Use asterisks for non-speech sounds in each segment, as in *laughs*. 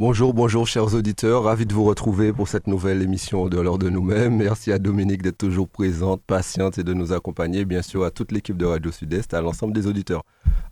Bonjour, bonjour chers auditeurs, ravi de vous retrouver pour cette nouvelle émission de l'heure de nous-mêmes. Merci à Dominique d'être toujours présente, patiente et de nous accompagner, bien sûr à toute l'équipe de Radio Sud-Est, à l'ensemble des auditeurs.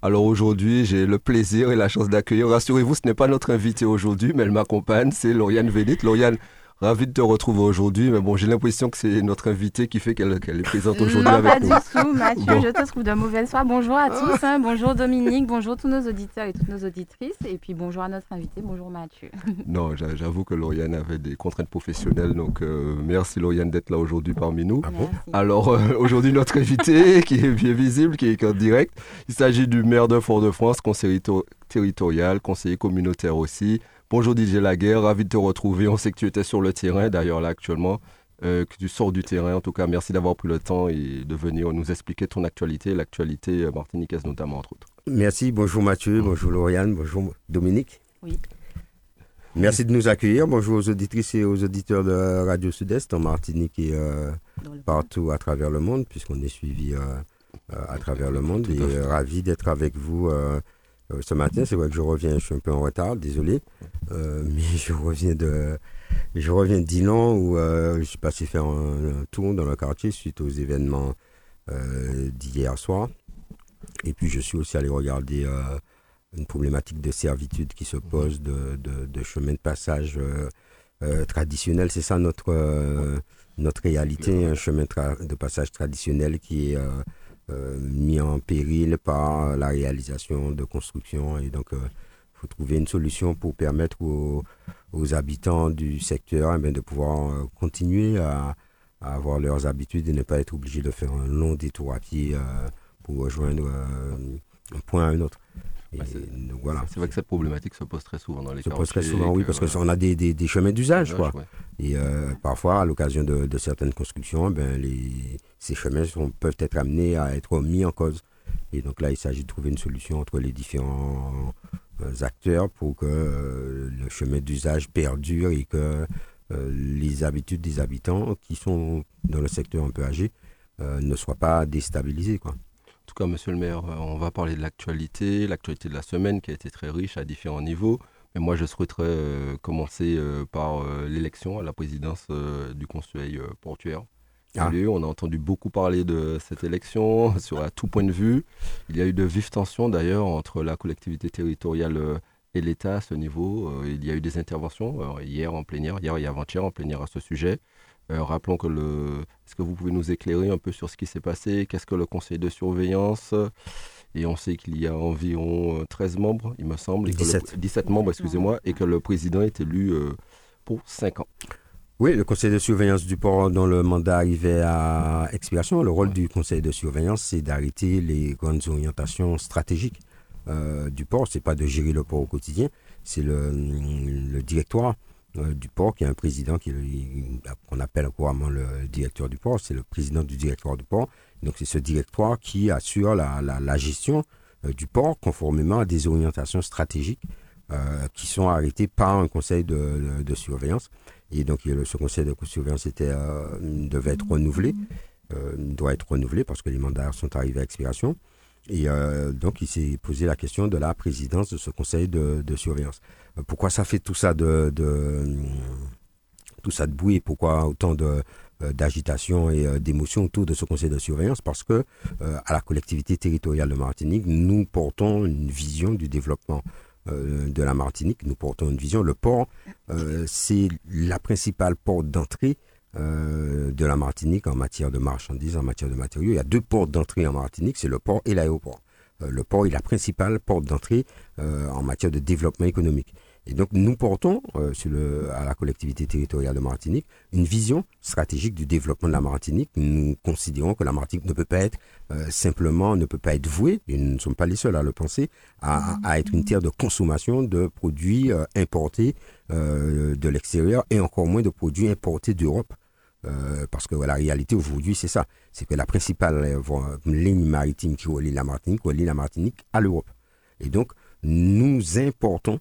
Alors aujourd'hui, j'ai le plaisir et la chance d'accueillir, rassurez-vous, ce n'est pas notre invité aujourd'hui, mais elle m'accompagne, c'est Lauriane Vélit. Lauriane, Ravi de te retrouver aujourd'hui, mais bon, j'ai l'impression que c'est notre invité qui fait qu'elle est présente aujourd'hui avec nous. Pas du tout, Mathieu, je te trouve de mauvaise foi. Bonjour à tous, hein. bonjour Dominique, bonjour tous nos auditeurs et toutes nos auditrices, et puis bonjour à notre invité, bonjour Mathieu. *laughs* non, j'avoue que Lauriane avait des contraintes professionnelles, donc euh, merci Lauriane d'être là aujourd'hui parmi nous. Ah Alors euh, aujourd'hui, notre invité *laughs* qui est bien visible, qui est en direct, il s'agit du maire de Fort-de-France, conseiller territorial, conseiller communautaire aussi. Bonjour Didier Laguerre, ravi de te retrouver. On sait que tu étais sur le terrain d'ailleurs là actuellement, euh, que tu sors du terrain. En tout cas, merci d'avoir pris le temps et de venir nous expliquer ton actualité, l'actualité euh, martiniquaise notamment entre autres. Merci, bonjour Mathieu, bonjour Lauriane, bonjour Dominique. Oui. Merci de nous accueillir. Bonjour aux auditrices et aux auditeurs de Radio Sud-Est en Martinique et euh, partout à travers le monde, puisqu'on est suivi à travers le monde. et ravi d'être avec vous euh, ce matin, c'est vrai que je reviens, je suis un peu en retard, désolé, euh, *laughs* mais je reviens de, je reviens de Dinan où euh, je suis passé faire un, tour dans le quartier suite aux événements d'hier soir. Et puis je suis aussi allé regarder une problématique de servitude qui se pose de, de, chemin de passage traditionnel. C'est ça notre, notre réalité, un chemin de passage traditionnel qui est euh, mis en péril par la réalisation de constructions. Et donc, il euh, faut trouver une solution pour permettre aux, habitants du secteur eh de pouvoir euh, continuer à, avoir leurs habitudes et ne pas être obligés de faire un long détour à pied pour rejoindre un point à un autre. Bah, voilà. C'est vrai que cette problématique se pose très souvent dans les Se pose très souvent, oui, parce qu'on a des, des, chemins d'usage, quoi. Et euh, parfois, à l'occasion de, de, certaines constructions, ben, les, ces chemins sont, peuvent être amenés à être mis en cause. Et donc là, il s'agit de trouver une solution entre les différents euh, acteurs pour que euh, le chemin d'usage perdure et que les habitudes des habitants qui sont dans le secteur un peu âgé ne soient pas déstabilisées, quoi tout cas, monsieur le maire, euh, on va parler de l'actualité, l'actualité de la semaine qui a été très riche à différents niveaux. Mais moi, je souhaiterais euh, commencer euh, par l'élection à la présidence du Conseil portuaire. Ah. On a entendu beaucoup parler de cette élection *laughs* sur à tout point de vue. Il y a eu de vives tensions d'ailleurs entre la collectivité territoriale et l'État à ce niveau. il y a eu des interventions hier en plénière, hier et avant-hier en plénière à ce sujet. Euh, rappelons que le. Est-ce que vous pouvez nous éclairer un peu sur ce qui s'est passé? Qu'est-ce que le conseil de surveillance? Et on sait qu'il y a environ 13 euh, membres, il me semble. 17. 17 membres, excusez-moi, et que le président est élu euh, pour 5 ans. Oui, le conseil de surveillance du port dont le mandat arrivait à expiration, le rôle du conseil de surveillance, c'est d'arrêter les grandes orientations stratégiques du port. C'est pas de gérer le port au quotidien, c'est le, le directoire du port, qui est un président qu'on appelle couramment le directeur du port, c'est le président du directoire du port. Donc c'est ce directoire qui assure la, la, gestion euh, du port conformément à des orientations stratégiques euh, qui sont arrêtées par un conseil de, de, surveillance. Et donc ce conseil de surveillance devait être renouvelé, doit être renouvelé parce que les mandats sont arrivés à expiration. Et donc il s'est posé la question de la présidence de ce conseil de, de surveillance. Pourquoi ça fait tout ça de, tout ça de bruit pourquoi autant de euh, d'agitation et euh, d'émotion autour de ce conseil de surveillance? Parce que euh, à la collectivité territoriale de Martinique, nous portons une vision du développement de la Martinique, nous portons une vision. Le port, c'est la principale porte d'entrée de la Martinique en matière de marchandises, en matière de matériaux. Il y a deux portes d'entrée en Martinique, c'est le port et l'aéroport. le port est la principale porte d'entrée en matière de développement économique. Et donc, nous portons euh, à la collectivité territoriale de Martinique une vision stratégique du développement de la Martinique. Nous considérons que la Martinique ne peut pas être euh, simplement, ne peut pas être vouée, et nous ne sommes pas les seuls à le penser, à, être une terre de consommation de produits euh, importés de l'extérieur et encore moins de produits importés d'Europe. parce que la réalité aujourd'hui, c'est ça. C'est que la principale ligne maritime qui relie la Martinique, relie la Martinique à l'Europe. Et donc, nous importons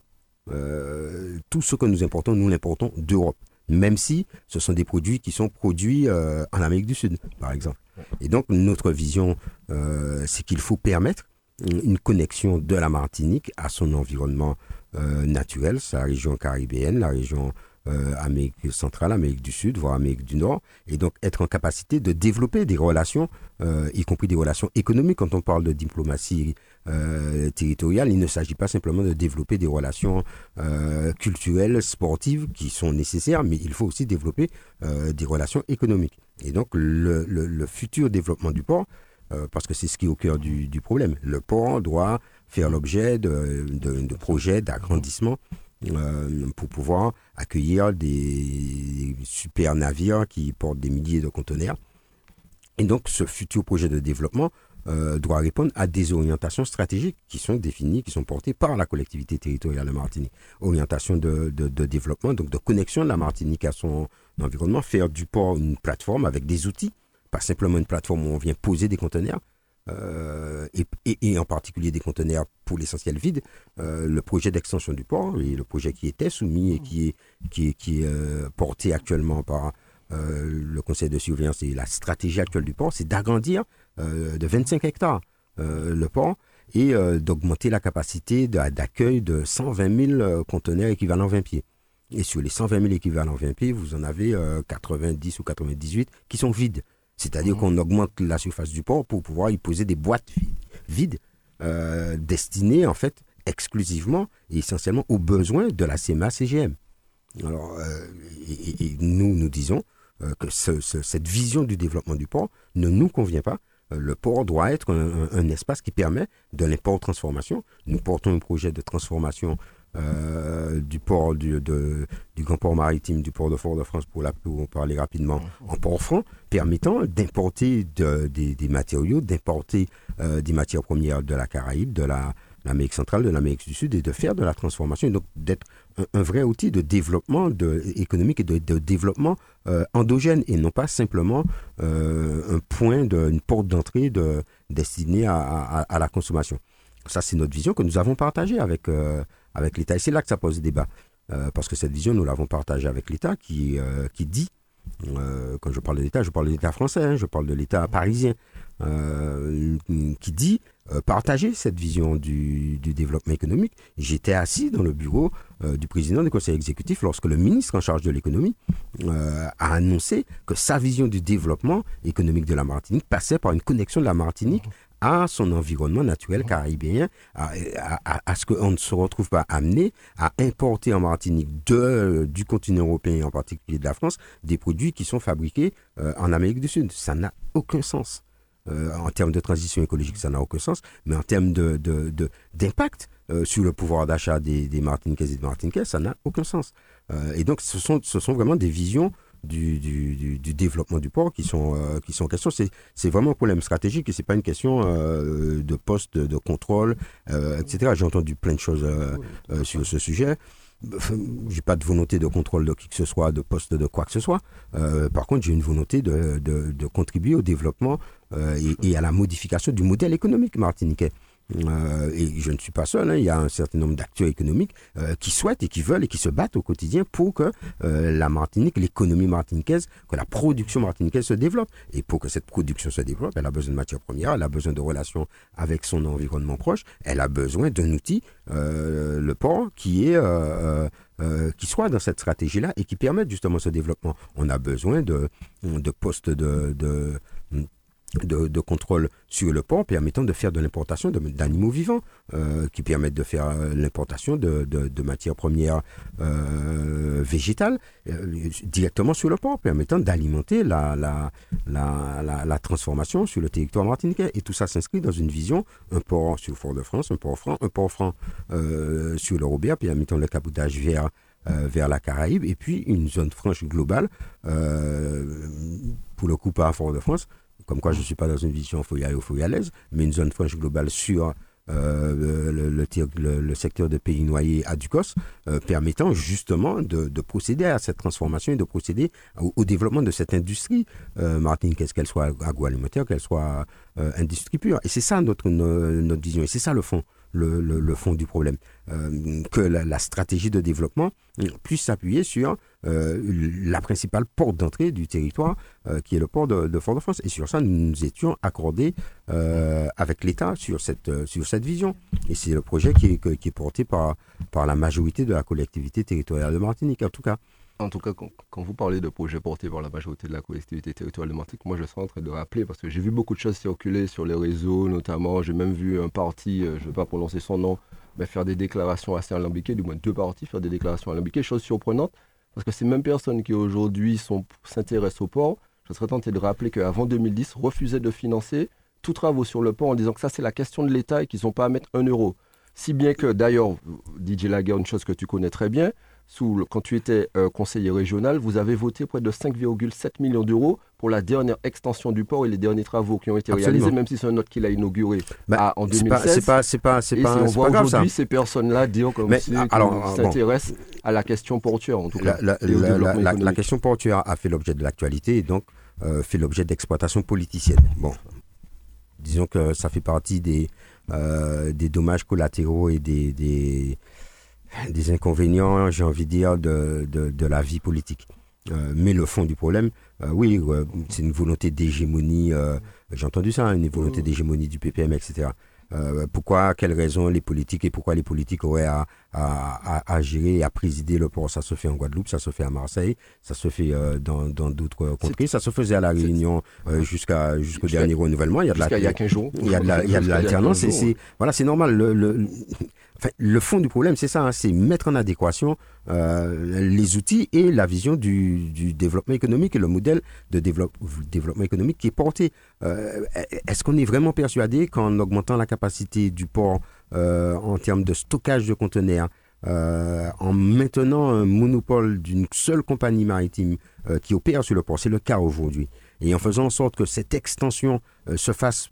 tout ce que nous importons, nous l'importons d'Europe même si ce sont des produits qui sont produits euh, en Amérique du Sud, par exemple. Et donc, notre vision, euh, c'est qu'il faut permettre une connexion de la Martinique à son environnement euh, naturel, sa région caribéenne, la région euh, Amérique centrale, Amérique du Sud, voire Amérique du Nord, et donc être en capacité de développer des relations, euh, y compris des relations économiques. Quand on parle de diplomatie euh, territoriale, il ne s'agit pas simplement de développer des relations culturelles, sportives qui sont nécessaires, mais il faut aussi développer des relations économiques. Et donc le, futur développement du port, parce que c'est ce qui est au cœur du, problème, le port doit faire l'objet de projets d'agrandissement euh, pour pouvoir accueillir des super navires qui portent des milliers de conteneurs. Et donc ce futur projet de développement euh, doit répondre à des orientations stratégiques qui sont définies, qui sont portées par la collectivité territoriale de Martinique. Orientation de, développement, donc de connexion de la Martinique à son environnement, faire du port une plateforme avec des outils, pas simplement une plateforme où on vient poser des conteneurs, euh, et, en particulier des conteneurs pour l'essentiel vide, euh, le projet d'extension du port et le projet qui était soumis et qui est, qui est, qui est euh, porté actuellement par le conseil de surveillance et la stratégie actuelle du port, c'est d'agrandir de 25 hectares le port et d'augmenter la capacité d'accueil de 120 000 conteneurs équivalent 20 pieds. Et sur les 120 000 équivalents 20 pieds, vous en avez 90 ou 98 qui sont vides. C'est-à-dire mmh. qu'on augmente la surface du port pour pouvoir y poser des boîtes vides euh, destinées en fait exclusivement et essentiellement aux besoins de la CMA-CGM. Alors, euh, et, nous, nous disons euh, que cette vision du développement du port ne nous convient pas. Le port doit être un, espace qui permet de l'import-transformation. Nous portons un projet de transformation euh, du port du, du grand port maritime du port de Fort-de-France pour, la, pour parler rapidement en port franc, permettant d'importer des, matériaux, d'importer euh, des matières premières de la Caraïbe, de la l'Amérique centrale, de l'Amérique du Sud et de faire de la transformation et donc d'être un, vrai outil de développement économique et de, développement euh, endogène et non pas simplement un point, de, une porte d'entrée de, destinée à, la consommation. Ça, c'est notre vision que nous avons partagée avec, avec l'État. Et c'est là que ça pose débat. Euh, parce que cette vision, nous l'avons partagée avec l'État qui, euh, qui dit, euh, quand je parle de l'État, je parle de l'État français, hein, je parle de l'État parisien, qui dit partager cette vision du, développement économique. J'étais assis dans le bureau du président du conseil exécutif lorsque le ministre en charge de l'économie a annoncé que sa vision du développement économique de la Martinique passait par une connexion de la Martinique à son environnement naturel caribéen, à, ce qu'on ne se retrouve pas amené à importer en Martinique du continent européen, en particulier de la France, des produits qui sont fabriqués euh, en Amérique du Sud. Ça n'a aucun sens. Euh, en termes de transition écologique, ça n'a aucun sens, mais en termes d'impact de, de, euh, sur le pouvoir d'achat des, des et des Martiniquais, ça n'a aucun sens. et donc, ce sont, ce sont vraiment des visions du, du, du, développement du port qui sont, euh, qui sont en question. C'est vraiment un problème stratégique et c'est pas une question euh, de poste de contrôle, euh, etc. J'ai entendu plein de choses sur ce sujet. J'ai pas de volonté de contrôle de qui que ce soit, de poste de quoi que ce soit. par contre, j'ai une volonté de, de, de, contribuer au développement et, et, à la modification du modèle économique martiniquais. Euh, et je ne suis pas seul, hein, il y a un certain nombre d'acteurs économiques euh, qui souhaitent et qui veulent et qui se battent au quotidien pour que euh, la Martinique, l'économie martiniquaise, que la production martiniquaise se développe. Et pour que cette production se développe, elle a besoin de matières premières, elle a besoin de relations avec son environnement proche, elle a besoin d'un outil, le port, qui est qui soit dans cette stratégie-là et qui permette justement ce développement. On a besoin de, de postes de de, contrôle sur le port permettant de faire de l'importation d'animaux vivants, euh, qui permettent de faire euh, l'importation de, de, matières premières euh, végétales directement sur le port, permettant d'alimenter la la, la, la, transformation sur le territoire martiniquais. Et tout ça s'inscrit dans une vision, un port sur le Fort-de-France, un port franc, un port franc sur le Robert, permettant le cabotage vers vers la Caraïbe, et puis une zone franche globale, pour le coup pas à Fort-de-France, comme quoi je ne suis pas dans une vision foyalaise, mais une zone franche globale sur euh, le, secteur de pays noyés à Ducos, euh, permettant justement de, procéder à cette transformation et de procéder au, développement de cette industrie. Euh, martiniquaise, qu'elle soit agroalimentaire, qu'elle soit industrie pure. Et c'est ça notre, notre vision, et c'est ça le fond le, fond du problème. Euh, que la, stratégie de développement puisse s'appuyer sur euh, la principale porte d'entrée du territoire, euh, qui est le port de, Fort-de-France. Et sur ça, nous nous étions accordés avec l'État sur cette, sur cette vision. Et c'est le projet qui est, qui est porté par, par la majorité de la collectivité territoriale de Martinique, en tout cas. En tout cas, quand, vous parlez de projets portés par la majorité de la collectivité territoriale de Martinique, moi je suis en train de rappeler, parce que j'ai vu beaucoup de choses circuler sur les réseaux, notamment, j'ai même vu un parti, je ne vais pas prononcer son nom, mais faire des déclarations assez alambiquées, du moins deux partis faire des déclarations alambiquées, chose surprenante, parce que ces mêmes personnes qui aujourd'hui s'intéressent au port, je serais tenté de rappeler qu'avant 2010, refusaient de financer tous travaux sur le port en disant que ça c'est la question de l'État et qu'ils n'ont pas à mettre un euro. Si bien que, d'ailleurs, DJ Laguerre, une chose que tu connais très bien, sous quand tu étais euh, conseiller régional, vous avez voté près de 5,7 millions d'euros pour la dernière extension du port et les derniers travaux qui ont été réalisés, même si c'est un autre qui l'a inauguré bah, en 2016. C'est pas, c'est pas, c'est pas, on voit aujourd'hui ces personnes-là dire comme Mais, alors, s'intéressent à la question portuaire, en tout cas. La, question portuaire a fait l'objet de l'actualité et donc euh, fait l'objet d'exploitation politicienne. Bon, disons que ça fait partie des, euh, des dommages collatéraux et des, des des inconvénients, j'ai envie de dire, de, de, la vie politique. Euh, mais le fond du problème, euh, oui, c'est une volonté d'hégémonie, euh, j'ai entendu ça, une volonté mmh. d'hégémonie du PPM, etc. Euh, pourquoi, quelles raisons les politiques et pourquoi les politiques auraient à, à, à, gérer et à présider le port? Ça se fait en Guadeloupe, ça se fait à Marseille, ça se fait euh, dans d'autres contrées, ça se faisait à La Réunion euh, jusqu'à jusqu'au dernier renouvellement. Il y a de la, il y a 15 jours. *laughs* Il y a de l'alternance. voilà, c'est normal. Le, le, Le fond du problème, c'est ça, hein, c'est mettre en adéquation euh, les outils et la vision du, du, développement économique et le modèle de développement économique qui est porté. Euh, est-ce qu'on est vraiment persuadé qu'en augmentant la capacité du port euh, en termes de stockage de conteneurs, en maintenant un monopole d'une seule compagnie maritime qui opère sur le port, c'est le cas aujourd'hui, et en faisant en sorte que cette extension se fasse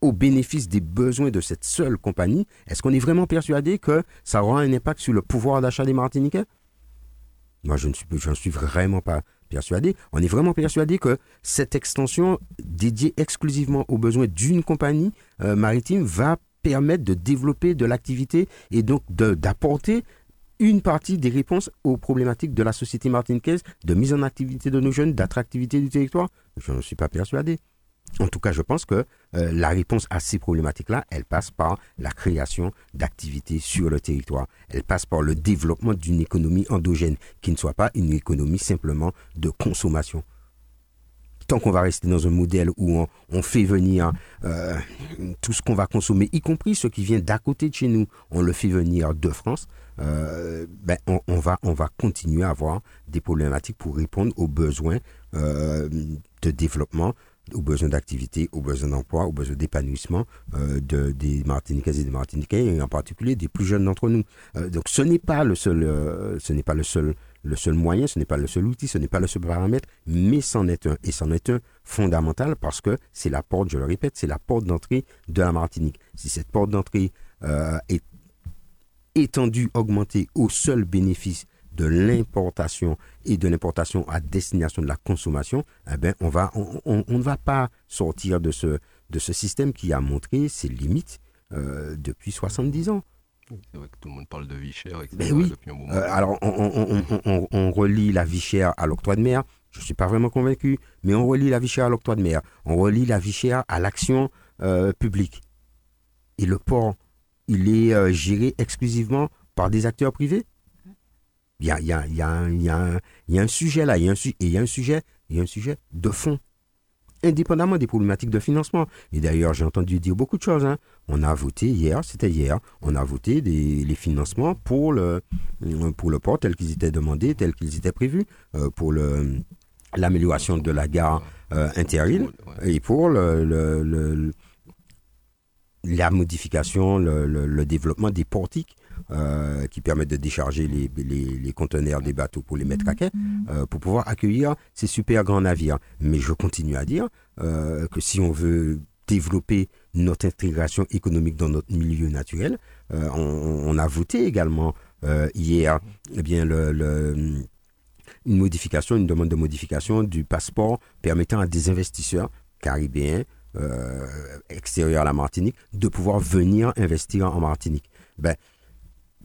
au bénéfice des besoins de cette seule compagnie, est-ce qu'on est vraiment persuadé que ça aura un impact sur le pouvoir d'achat des Martiniquais? Moi, je ne suis, vraiment pas persuadé. On est vraiment persuadé que cette extension dédiée exclusivement aux besoins d'une compagnie euh, maritime va permettre de développer de l'activité et donc d'apporter une partie des réponses aux problématiques de la société martiniquaise, de mise en activité de nos jeunes, d'attractivité du territoire. Je ne suis pas persuadé. En tout cas, je pense que euh, la réponse à ces problématiques-là, elle passe par la création d'activités sur le territoire. Elle passe par le développement d'une économie endogène qui ne soit pas une économie simplement de consommation. Tant qu'on va rester dans un modèle où on, fait venir euh, tout ce qu'on va consommer, y compris ce qui vient d'à côté de chez nous, on le fait venir de France, euh, ben on, va, on va continuer à avoir des problématiques pour répondre aux besoins de développement aux besoins d'activité, aux besoins d'emploi, aux besoins d'épanouissement euh, de, des Martiniquaises et des Martiniquais, et en particulier des plus jeunes d'entre nous. Euh, donc ce n'est pas le seul, euh, ce n'est pas le seul, le seul moyen, ce n'est pas le seul outil, ce n'est pas le seul paramètre, mais c'en est un, et c'en est un fondamental parce que c'est la porte, je le répète, c'est la porte d'entrée de la Martinique. Si cette porte d'entrée est étendue, augmentée au seul bénéfice de l'importation et de l'importation à destination de la consommation, eh ben on, va, on, ne va pas sortir de ce, de ce système qui a montré ses limites euh, depuis 70 ans. C'est vrai que tout le monde parle de vie chère, etc. Ben oui. Euh, alors, on, relie la vie chère à l'octroi de mer. Je ne suis pas vraiment convaincu, mais on relie la vie chère à l'octroi de mer. On relie la vie chère à l'action euh, publique. Et le port, il est géré exclusivement par des acteurs privés il y a, y, a, y, a, y, a y a un sujet là, il y a un, et il y a un sujet, il y a un sujet de fond, indépendamment des problématiques de financement. Et d'ailleurs, j'ai entendu dire beaucoup de choses. Hein. On a voté hier, c'était hier, on a voté des, les financements pour le, pour le port tels qu'ils étaient demandés, tels qu'ils étaient prévus, euh, pour le, l'amélioration de la gare euh, et pour le, le, la modification, le, le, développement des portiques euh, qui permettent de décharger les, conteneurs des bateaux pour les mettre à quai, euh, pour pouvoir accueillir ces super grands navires. Mais je continue à dire euh, que si on veut développer notre intégration économique dans notre milieu naturel, on, a voté également hier eh bien, une modification, une demande de modification du passeport permettant à des investisseurs caribéens extérieurs à la Martinique de pouvoir venir investir en Martinique. Ben,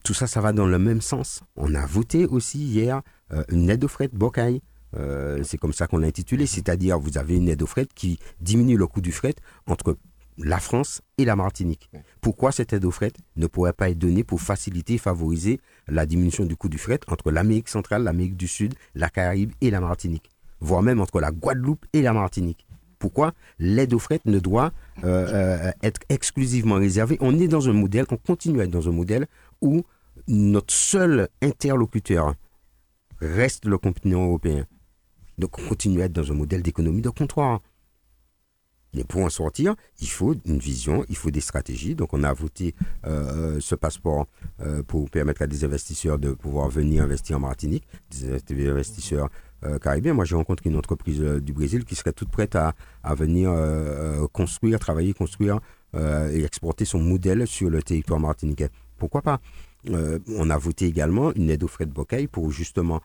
tout ça, ça va dans le même sens. On a voté aussi hier euh, une aide au fret Bocaille. Euh, c'est comme ça qu'on l'a intitulé, c'est-à-dire vous avez une aide au fret qui diminue le coût du fret entre la France et la Martinique. Pourquoi cette aide au fret ne pourrait pas être donnée pour faciliter et favoriser la diminution du coût du fret entre l'Amérique centrale, l'Amérique du Sud, la Caraïbe et la Martinique, voire même entre la Guadeloupe et la Martinique pourquoi l'aide au fret ne doit euh, euh, être exclusivement réservée? On est dans un modèle, on continue à être dans un modèle où notre seul interlocuteur reste le continent européen. Donc on continue à être dans un modèle d'économie de comptoir. Mais pour en sortir, il faut une vision, il faut des stratégies. Donc on a voté euh, ce passeport pour permettre à des investisseurs de pouvoir venir investir en Martinique, des investisseurs euh, caribien. Moi, j'ai rencontré une entreprise euh, du Brésil qui serait toute prête à, venir euh, construire, travailler, construire et exporter son modèle sur le territoire martiniquais. Pourquoi pas? On a voté également une aide au frais de Bocay pour justement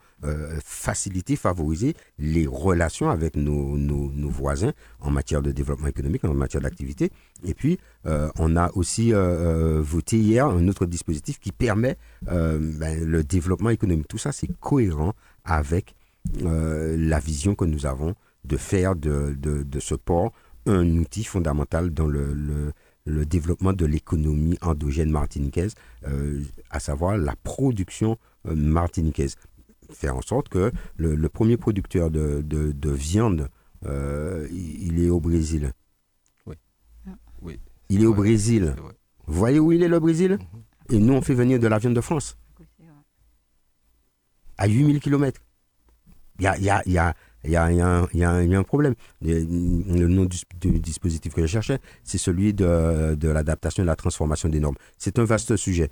faciliter, favoriser les relations avec nos, voisins en matière de développement économique, en matière d'activité. Et puis, on a aussi voté hier un autre dispositif qui permet ben, le développement économique. Tout ça, c'est cohérent avec euh, la vision que nous avons de faire de, ce port un outil fondamental dans le, développement de l'économie endogène martiniquaise, euh, à savoir la production euh, martiniquaise. Faire en sorte que le, premier producteur de, de, viande, il est au Brésil. Oui. oui. Il est au Brésil. Vous voyez où il est le Brésil? Et nous, on fait venir de la viande de France. À 8000 km. Il y a, y, a, y, a, y, a, y, a, y a un problème. Le, nom du, dispositif que je cherchais, c'est celui de, de l'adaptation et de la transformation des normes. C'est un vaste sujet.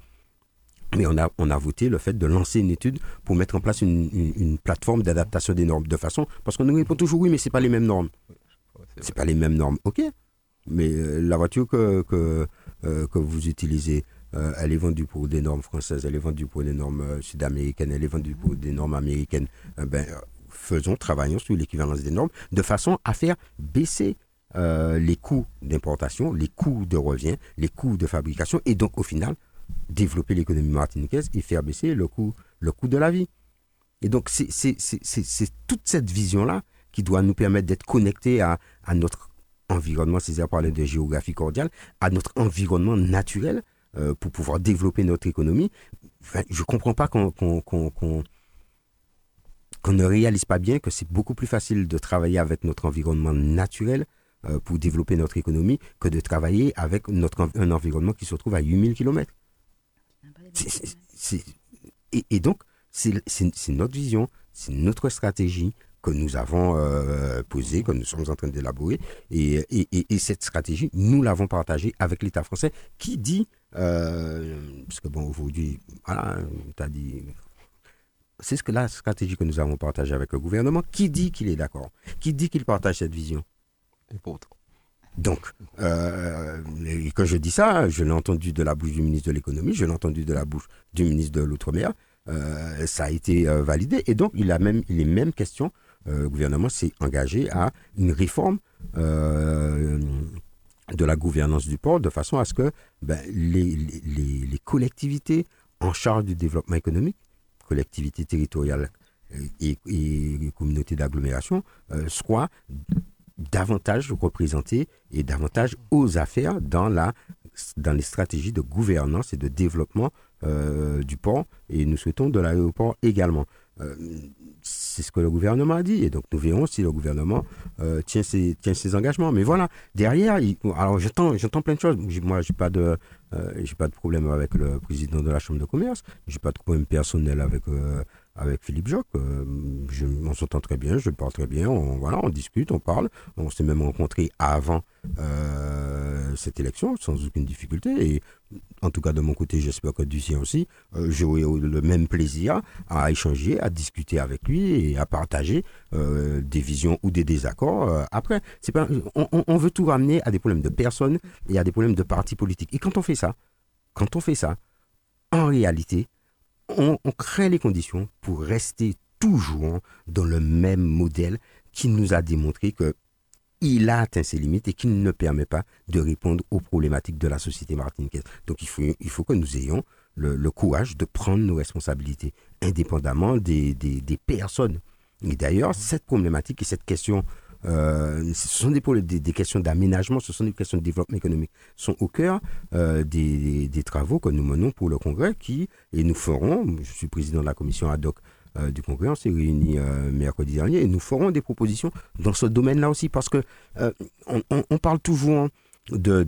Mais on a, on a voté le fait de lancer une étude pour mettre en place une, une, plateforme d'adaptation des normes. De façon, parce qu'on nous répond toujours oui, mais c'est pas les mêmes normes. C'est pas les mêmes normes, ok. Mais euh, la voiture que, que, euh, que vous utilisez, euh, elle est vendue pour des normes françaises, elle est vendue pour des normes sud-américaines, elle est vendue pour des normes américaines. ben, faisons, travaillons sur l'équivalence des normes de façon à faire baisser euh, les coûts d'importation, les coûts de revient, les coûts de fabrication et donc au final développer l'économie martiniquaise et faire baisser le coût, le coût de la vie. Et donc c'est toute cette vision-là qui doit nous permettre d'être connectés à, notre environnement, Césaire parlait de géographie cordiale, à notre environnement naturel euh, pour pouvoir développer notre économie. je ne comprends pas qu'on qu'on ne réalise pas bien que c'est beaucoup plus facile de travailler avec notre environnement naturel euh, pour développer notre économie que de travailler avec un environnement qui se trouve à 8000 km. et, donc, c'est notre vision, c'est notre stratégie que nous avons euh, posée, que nous sommes en train d'élaborer. Et, cette stratégie, nous l'avons partagée avec l'État français qui dit, euh, parce que bon, aujourd'hui, voilà, tu as dit c'est ce que la stratégie que nous avons partagée avec le gouvernement. Qui dit qu'il est d'accord? Qui dit qu'il partage cette vision? Et pourtant. Donc, euh, quand je dis ça, je l'ai entendu de la bouche du ministre de l'économie, je l'ai entendu de la bouche du ministre de l'outre-mer. Euh, ça a été euh, validé et donc il a même il est même question. le gouvernement s'est engagé à une réforme de la gouvernance du port de façon à ce que ben, les, les, les collectivités en charge du développement économique collectivités territoriales euh, et, communautés d'agglomération euh, soient davantage représentées et davantage aux affaires dans, la, dans les stratégies de gouvernance et de développement euh, du port et nous souhaitons de l'aéroport également. C'est ce que le gouvernement a dit et donc nous verrons si le gouvernement tient, ses, tient ses engagements. Mais voilà, derrière, alors j'entends, j'entends plein de choses. Moi, j'ai pas euh, pas de problème avec le président de la Chambre de commerce. J'ai pas de problème personnel avec euh, avec Philippe Joc. Euh, on s'entend très bien, je parle très bien. On, voilà, on discute, on parle. On s'est même rencontré avant cette élection sans aucune difficulté. Et en tout cas de mon côté, j'espère que du sien aussi, j'aurai le même plaisir à échanger, à discuter avec lui et à partager des visions ou des désaccords. après, c'est pas, on, on, veut tout ramener à des problèmes de personnes et à des problèmes de partis politiques. Et quand on fait ça, quand on fait ça, en réalité, on, crée les conditions pour rester toujours dans le même modèle qui nous a démontré que il a atteint ses limites et qu'il ne permet pas de répondre aux problématiques de la société martiniquaise. Donc il faut, il faut que nous ayons le, courage de prendre nos responsabilités, indépendamment des, des, personnes. Et d'ailleurs, cette problématique et cette question, euh, ce sont des, questions d'aménagement, ce sont des questions de développement économique, sont au cœur euh, des, travaux que nous menons pour le Congrès, qui, et nous ferons, je suis président de la commission ad hoc euh, du Congrès, on s'est réunis mercredi dernier, et nous ferons des propositions dans ce domaine-là aussi, parce que on, parle toujours de,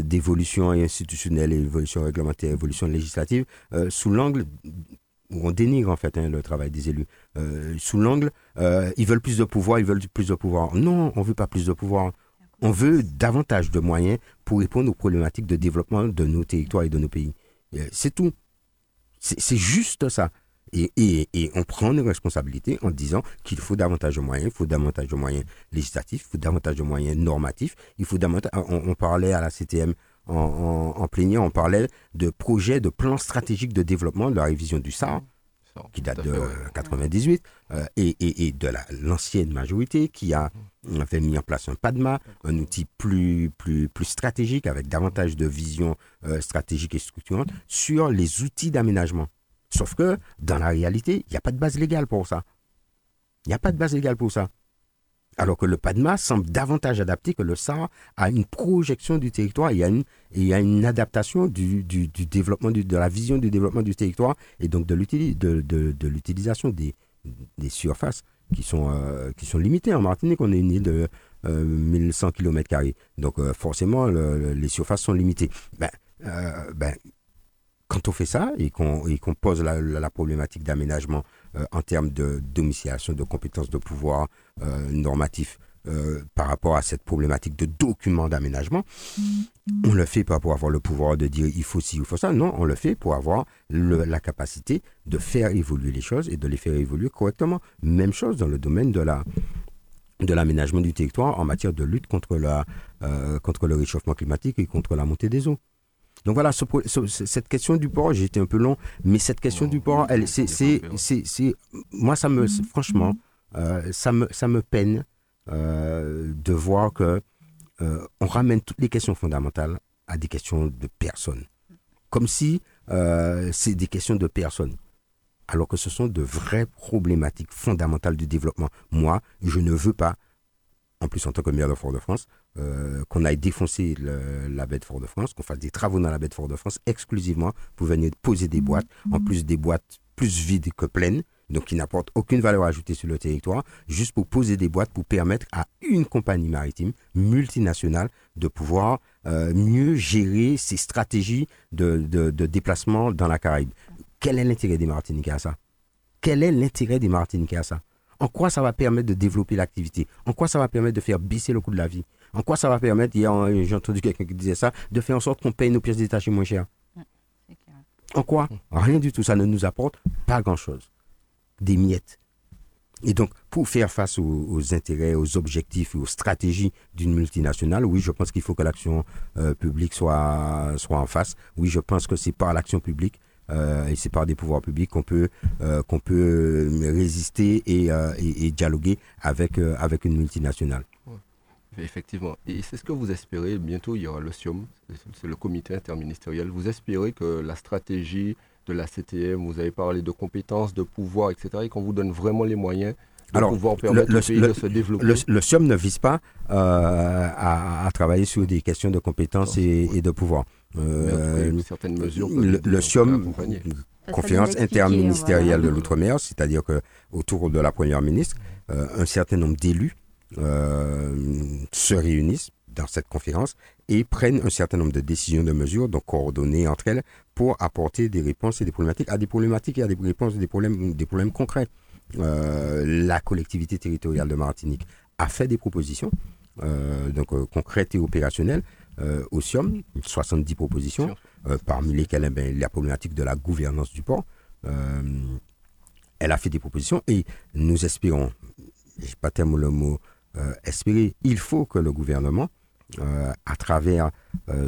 d'évolution institutionnelle, évolution réglementaire, évolution législative, sous l'angle où on dénigre en fait hein, le travail des élus, sous l'angle euh, ils veulent plus de pouvoir, ils veulent plus de pouvoir. Non, on veut pas plus de pouvoir. On veut davantage de moyens pour répondre aux problématiques de développement de nos territoires et de nos pays. C'est tout. C'est juste ça. Et, on prend nos responsabilités en disant qu'il faut davantage de moyens, il faut davantage de moyens législatifs, il faut davantage de moyens normatifs, davantage. On, parlait à la CTM en, en, plénière, on parlait de projets, de plans stratégiques de développement de la révision du SAR, qui date de 1998, euh, et, de l'ancienne majorité qui a fait mis en place un PADMA, un outil plus, plus, plus stratégique avec davantage de vision euh, stratégique et structurante sur les outils d'aménagement. Sauf que, dans la réalité, il n'y a pas de base légale pour ça. Il n'y a pas de base légale pour ça. Alors que le PADMA semble davantage adapté que le SAR à une projection du territoire et à une, et à une adaptation du, développement, de la vision du développement du territoire et donc de l'utilisation des, surfaces qui sont, euh, qui sont limitées. En Martinique, on est une île de 1100 km. Donc euh, forcément, les surfaces sont limitées. Ben, euh, ben, quand on fait ça et qu'on pose la, problématique d'aménagement euh, en termes de domiciliation, de compétences de pouvoir euh, normatif euh, par rapport à cette problématique de document d'aménagement, on le fait pas pour avoir le pouvoir de dire il faut ci, il faut ça. Non, on le fait pour avoir la capacité de faire évoluer les choses et de les faire évoluer correctement. Même chose dans le domaine de la de l'aménagement du territoire en matière de lutte contre, la, contre le réchauffement climatique et contre la montée des eaux. Donc voilà, cette question du port, j'ai été un peu long, mais cette question du port, elle, c'est, c'est, c'est, moi, ça me, franchement, euh, ça me, ça me peine euh, de voir que euh, on ramène toutes les questions fondamentales à des questions de personnes, comme si c'est des questions de personnes, alors que ce sont de vraies problématiques fondamentales du développement. Moi, je ne veux pas en plus en tant que maire de Fort-de-France, euh, qu'on aille défoncer la baie de Fort-de-France, qu'on fasse des travaux dans la baie de Fort-de-France exclusivement pour venir poser des boîtes, en plus des boîtes plus vides que pleines, donc qui n'apportent aucune valeur ajoutée sur le territoire, juste pour poser des boîtes pour permettre à une compagnie maritime multinationale de pouvoir euh, mieux gérer ses stratégies de, de déplacement dans la Caraïbe. Quel est l'intérêt des Martiniquais à ça? Quel est l'intérêt des Martiniquais à ça? En quoi ça va permettre de développer l'activité? En quoi ça va permettre de faire baisser le coût de la vie? En quoi ça va permettre, hier j'ai entendu quelqu'un qui disait ça, de faire en sorte qu'on paye nos pièces détachées moins cher En quoi Rien du tout, ça ne nous apporte pas grand-chose. Des miettes. Et donc, pour faire face aux, intérêts, aux objectifs et aux stratégies d'une multinationale, oui, je pense qu'il faut que l'action euh, publique soit, soit en face. Oui, je pense que c'est par l'action publique euh, et c'est par des pouvoirs publics qu'on peut euh, qu'on peut résister et, euh, et, dialoguer avec avec une multinationale. Effectivement. Et c'est ce que vous espérez. Bientôt, il y aura le SIOM, c'est le comité interministériel. Vous espérez que la stratégie de la CTM, vous avez parlé de compétences, de pouvoir, etc., et qu'on vous donne vraiment les moyens de pouvoir permettre le, au pays de se développer. Le, SIOM ne vise pas à, à, travailler sur des questions de compétences et, et, de pouvoir. Euh, certaines mesures le, le SIOM, conférence interministérielle de l'outre-mer, c'est-à-dire que autour de la première ministre, euh, un certain nombre d'élus euh, se réunissent dans cette conférence et prennent un certain nombre de décisions, de mesures, donc coordonnées entre elles, pour apporter des réponses et des problématiques à des problématiques et à des réponses et des problèmes, des problèmes concrets. la collectivité territoriale de Martinique a fait des propositions, donc concrètes et opérationnelles, euh, au SIOM, 70 propositions, euh, parmi lesquelles eh ben, la problématique de la gouvernance du port. Euh, elle a fait des propositions et nous espérons, je pas tellement le mot espérer, il faut que le gouvernement, à travers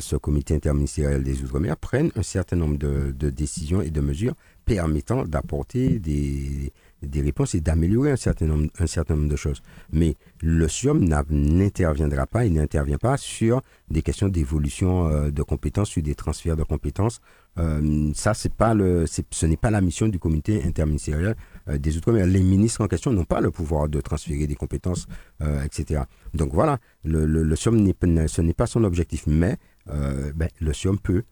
ce comité interministériel des Outre-mer, prenne un certain nombre de, décisions et de mesures permettant d'apporter des, des réponses et d'améliorer un certain nombre, un certain nombre de choses. Mais le SIOM n'interviendra pas, il n'intervient pas sur des questions d'évolution euh, de compétences, sur des transferts de compétences. Euh, ça, pas le, ce n'est pas la mission du comité interministériel euh, des Outre-mer. Les ministres en question n'ont pas le pouvoir de transférer des compétences, etc. Donc voilà, le, le, ce n'est pas son objectif, mais ben, le SIOM peut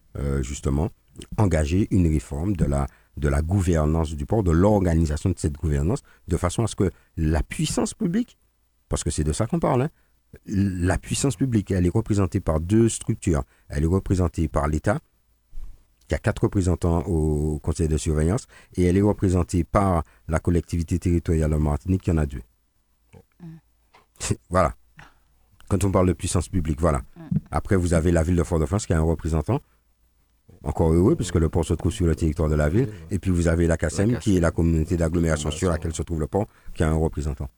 justement engager une réforme de la de la gouvernance du port, de l'organisation de cette gouvernance, de façon à ce que la puissance publique, parce que c'est de ça qu'on parle, hein, la puissance publique, elle est représentée par deux structures. Elle est représentée par l'État, qui a quatre représentants au conseil de surveillance, et elle est représentée par la collectivité territoriale de Martinique, qui en a deux. *laughs* voilà. Quand on parle de puissance publique, voilà. Après, vous avez la ville de Fort-de-France qui a un représentant, encore heureux, puisque le port se trouve sur le territoire de la ville. Et puis vous avez la CASEM, qui est la communauté d'agglomération sur laquelle se trouve le port, qui a un représentant.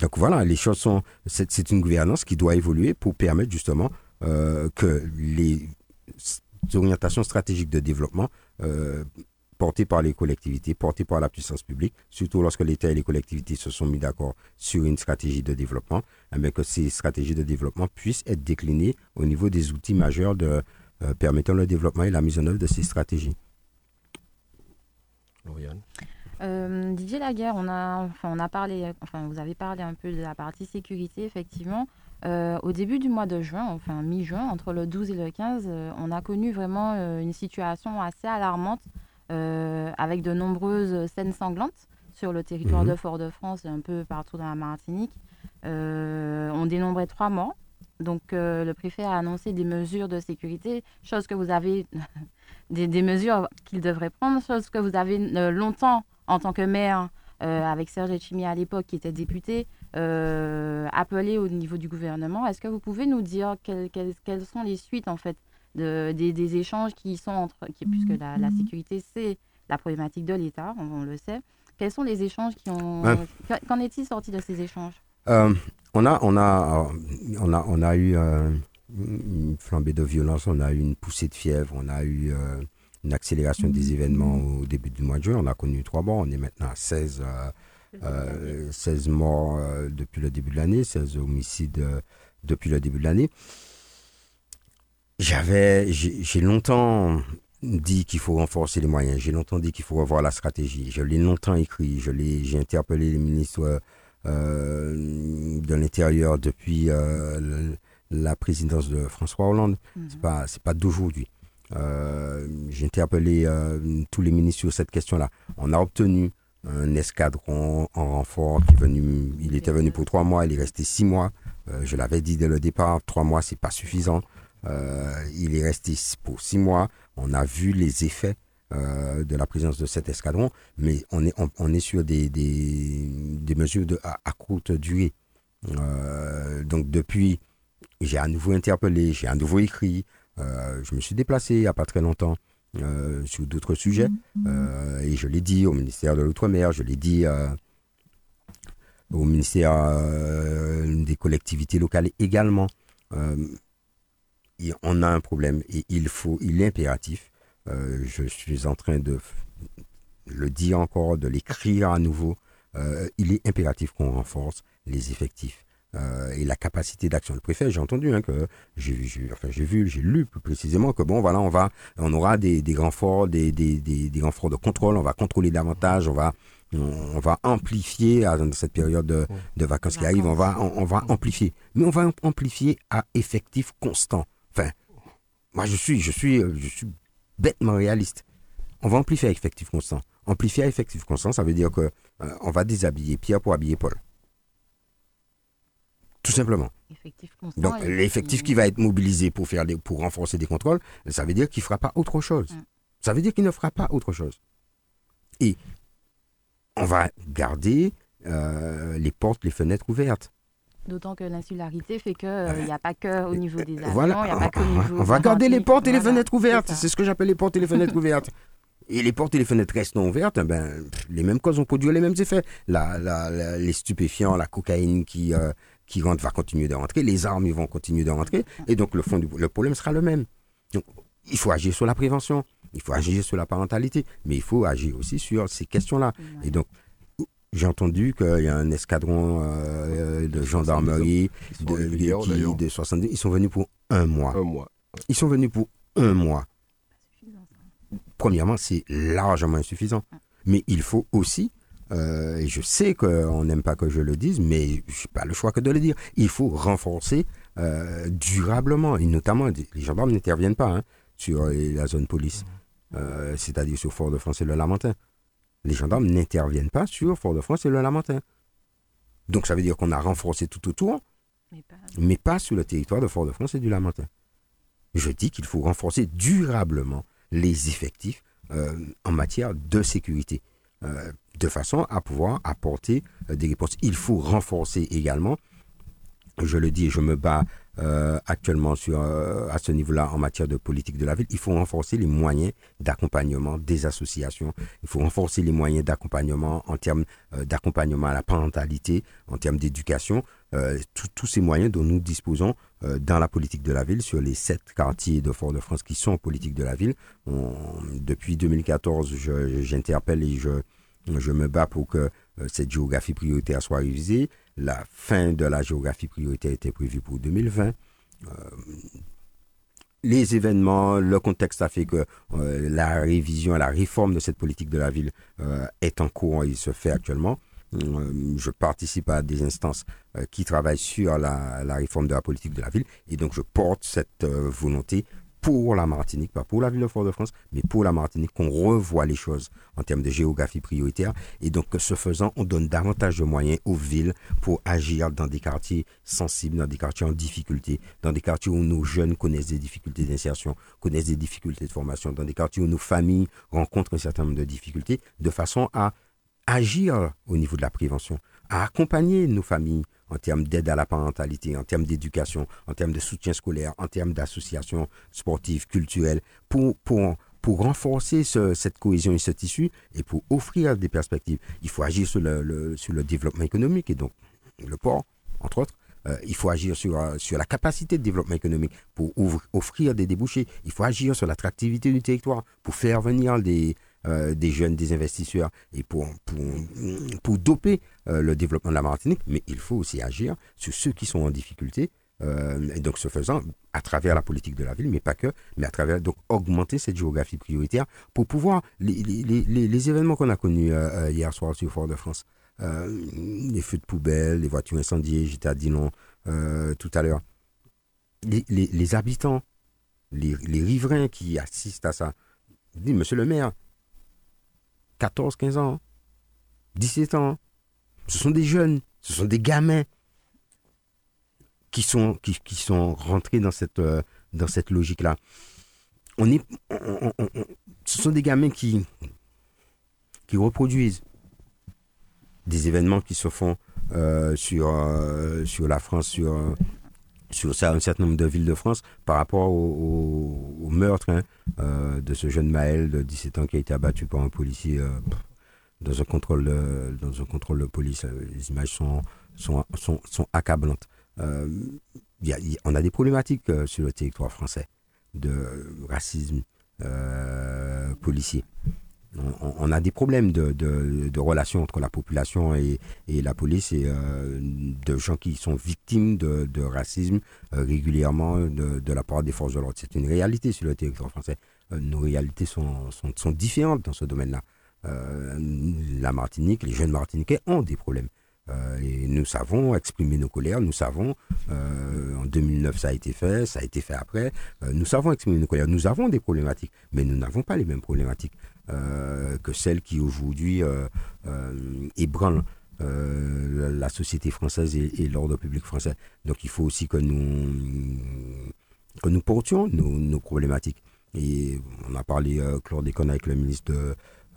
Donc voilà, les choses sont. C'est une gouvernance qui doit évoluer pour permettre justement euh, que les orientations stratégiques de développement euh, portées par les collectivités, portées par la puissance publique, surtout lorsque l'État et les collectivités se sont mis d'accord sur une stratégie de développement, eh que ces stratégies de développement puissent être déclinées au niveau des outils majeurs de, euh, permettant le développement et la mise en œuvre de ces stratégies. Euh, Didier Laguerre, on a, enfin, on a parlé, enfin, vous avez parlé un peu de la partie sécurité, effectivement. Euh, au début du mois de juin, enfin mi-juin, entre le 12 et le 15, on a connu vraiment une situation assez alarmante avec de nombreuses scènes sanglantes sur le territoire mhm. de Fort-de-France et un peu partout dans la Martinique. on dénombrait trois morts donc, euh, le préfet a annoncé des mesures de sécurité, chose que vous avez, *laughs* des, mesures qu'il devrait prendre, chose que vous avez euh, longtemps, en tant que maire, euh, avec Serge Etchimi à l'époque, qui était député, appelé au niveau du gouvernement. Est-ce que vous pouvez nous dire quelles, sont les suites, en fait, des, échanges qui sont entre, puisque la, la sécurité, c'est la problématique de l'État, on, le sait. Quels sont les échanges qui ont... Qu'en est-il sorti de ces échanges? On a, on a, on a, on a eu euh, une flambée de violence, on a eu une poussée de fièvre, on a eu euh, une accélération des événements au début du mois de juin. On a connu trois morts, on est maintenant à 16, 16 euh, morts depuis le début de l'année, 16 homicides depuis le début de l'année. J'avais, j'ai longtemps dit qu'il faut renforcer les moyens, j'ai longtemps dit qu'il faut revoir la stratégie, je l'ai longtemps écrit, je l'ai, j'ai interpellé les ministres euh, de l'intérieur depuis euh, la présidence de François Hollande. Ce n'est C'est pas c'est pas d'aujourd'hui. Euh, j'ai interpellé tous les ministres sur cette question-là. On a obtenu un escadron en renfort qui est venu. Il était venu pour trois mois, il est resté six mois. je l'avais dit dès le départ, trois mois c'est pas suffisant. il est resté pour six mois. On a vu les effets euh, de la présence de cet escadron, mais on est, sur des, mesures de, à, courte durée. Euh, donc depuis, j'ai à nouveau interpellé, j'ai à nouveau écrit, euh, je me suis déplacé il n'y a pas très longtemps sur d'autres sujets, et je l'ai dit au ministère de l'Outre-mer, je l'ai dit au ministère des collectivités locales également. on a un problème et il faut, il est impératif euh, je suis en train de le dire encore, de l'écrire à nouveau. Euh, il est impératif qu'on renforce les effectifs. Euh, et la capacité d'action. Le préfet, j'ai entendu hein, que j'ai enfin, vu, j'ai lu plus précisément que bon, voilà, on va, on aura des, des grands forts, des, des, des, des, grands forts de contrôle, on va contrôler davantage, on va, on, va amplifier dans cette période de, de vacances qui arrive, on va, on, va amplifier, mais on va amplifier à effectif constant. Enfin, moi je suis, je suis, je suis bêtement réaliste. On va amplifier à effectif constant. Amplifier à effectif constant, ça veut dire que euh, on va déshabiller Pierre pour habiller Paul. Tout simplement. Donc l'effectif qui va être mobilisé pour faire pour renforcer des contrôles, ça veut dire qu'il ne fera pas autre chose. Mm. Ça veut dire qu'il ne fera pas autre chose. Et on va garder euh, les portes, les fenêtres ouvertes. D'autant que l'insularité fait qu'il n'y euh, a pas que au niveau des *laughs* avions, il a pas que au niveau... On va garder les portes et les fenêtres ouvertes. C'est ce que j'appelle les portes et les fenêtres ouvertes. Et les portes et les fenêtres restent non ouvertes, ben, les mêmes causes vont produire les mêmes effets. La, la, les stupéfiants, la cocaïne qui, euh, qui rentre va continuer de rentrer, les armes ils vont continuer de rentrer, et donc le, fond du, le problème sera le même. Donc, il faut agir sur la prévention, il faut agir sur la parentalité, mais il faut agir aussi sur ces questions-là. Et donc, j'ai entendu qu'il y a un escadron euh, de gendarmerie de, de 70. Ils sont venus pour un mois. Un mois. Ils sont venus pour un mois. Premièrement, c'est largement insuffisant. Mais il faut aussi, euh, et je sais qu'on n'aime pas que je le dise, mais je n'ai pas le choix que de le dire, il faut renforcer euh, durablement, et notamment, les gendarmes n'interviennent pas hein, sur la zone police, euh, c'est-à-dire sur Fort-de-France et le Lamentin. Les gendarmes n'interviennent pas sur Fort-de-France et le Lamentin. Donc ça veut dire qu'on a renforcé tout autour, mais pas... mais pas sur le territoire de Fort-de-France et du Lamentin. Je dis qu'il faut renforcer durablement les effectifs euh, en matière de sécurité, euh, de façon à pouvoir apporter euh, des réponses. Il faut renforcer également, je le dis je me bats actuellement sur, à ce niveau-là en matière de politique de la ville, il faut renforcer les moyens d'accompagnement des associations, il faut renforcer les moyens d'accompagnement en termes d'accompagnement à la parentalité, en termes d'éducation, tous ces moyens dont nous disposons euh, dans la politique de la ville sur les sept quartiers de Fort-de-France qui sont en politique de la ville. depuis 2014, j'interpelle et je, je me bats pour que euh, cette géographie prioritaire soit révisée. La fin de la géographie prioritaire était prévue pour 2020. Euh, les événements, le contexte a fait que la révision, la réforme de cette politique de la ville est en cours, il se fait actuellement. Euh, je participe à des instances euh, qui travaillent sur la, réforme de la politique de la ville et donc je porte cette euh, volonté pour la Martinique, pas pour la ville de Fort-de-France, mais pour la Martinique, qu'on revoie les choses en termes de géographie prioritaire. Et donc, ce faisant, on donne davantage de moyens aux villes pour agir dans des quartiers sensibles, dans des quartiers en difficulté, dans des quartiers où nos jeunes connaissent des difficultés d'insertion, connaissent des difficultés de formation, dans des quartiers où nos familles rencontrent un certain nombre de difficultés, de façon à agir au niveau de la prévention, à accompagner nos familles en termes d'aide à la parentalité, en termes d'éducation, en termes de soutien scolaire, en termes d'associations sportives, culturelles, pour, pour, pour renforcer cette cohésion et ce tissu et pour offrir des perspectives. Il faut agir sur le, sur le développement économique et donc le port, entre autres. Euh, il faut agir sur, euh, sur la capacité de développement économique pour offrir des débouchés. Il faut agir sur l'attractivité du territoire pour faire venir des, euh, des jeunes, des investisseurs, et pour, pour, pour doper euh, le développement de la Martinique, mais il faut aussi agir sur ceux qui sont en difficulté. Euh, et donc, ce faisant, à travers la politique de la ville, mais pas que, mais à travers donc augmenter cette géographie prioritaire pour pouvoir les, les, les, les événements qu'on a connus hier soir sur Fort-de-France, les feux de poubelle, les voitures incendiées, j'étais à Dinon tout à l'heure, les, habitants, les, riverains qui assistent à ça, disent Monsieur le maire, 14, 15 ans, 17 ans. Ce sont des jeunes, ce sont des gamins qui sont, rentrés dans cette, euh, logique-là. Ce sont des gamins qui, qui reproduisent des événements qui se font euh, sur, euh, sur la France, sur, sur un certain nombre de villes de France par rapport au, meurtre hein, euh, de ce jeune Maël de 17 ans qui a été abattu par un policier euh, dans, un contrôle de, dans un contrôle de police. Les images sont, sont, sont, accablantes. Euh, on a des problématiques sur le territoire français de racisme policier on, a des problèmes de, relations entre la population et, la police et euh, de gens qui sont victimes de, racisme euh, régulièrement de, la part des forces de l'ordre. C'est une réalité sur le territoire français. Euh, nos réalités sont, sont, différentes dans ce domaine-là. la Martinique, les jeunes Martiniquais ont des problèmes. et nous savons exprimer nos colères, nous savons, en 2009 ça a été fait, ça a été fait après, nous savons exprimer nos colères, nous avons des problématiques, mais nous n'avons pas les mêmes problématiques. Euh, que celle qui aujourd'hui euh, euh, ébranle la société française et, l'ordre public français. Donc il faut aussi que nous, que nous portions nos, problématiques. Et on a parlé, Claude Desconnes, avec le ministre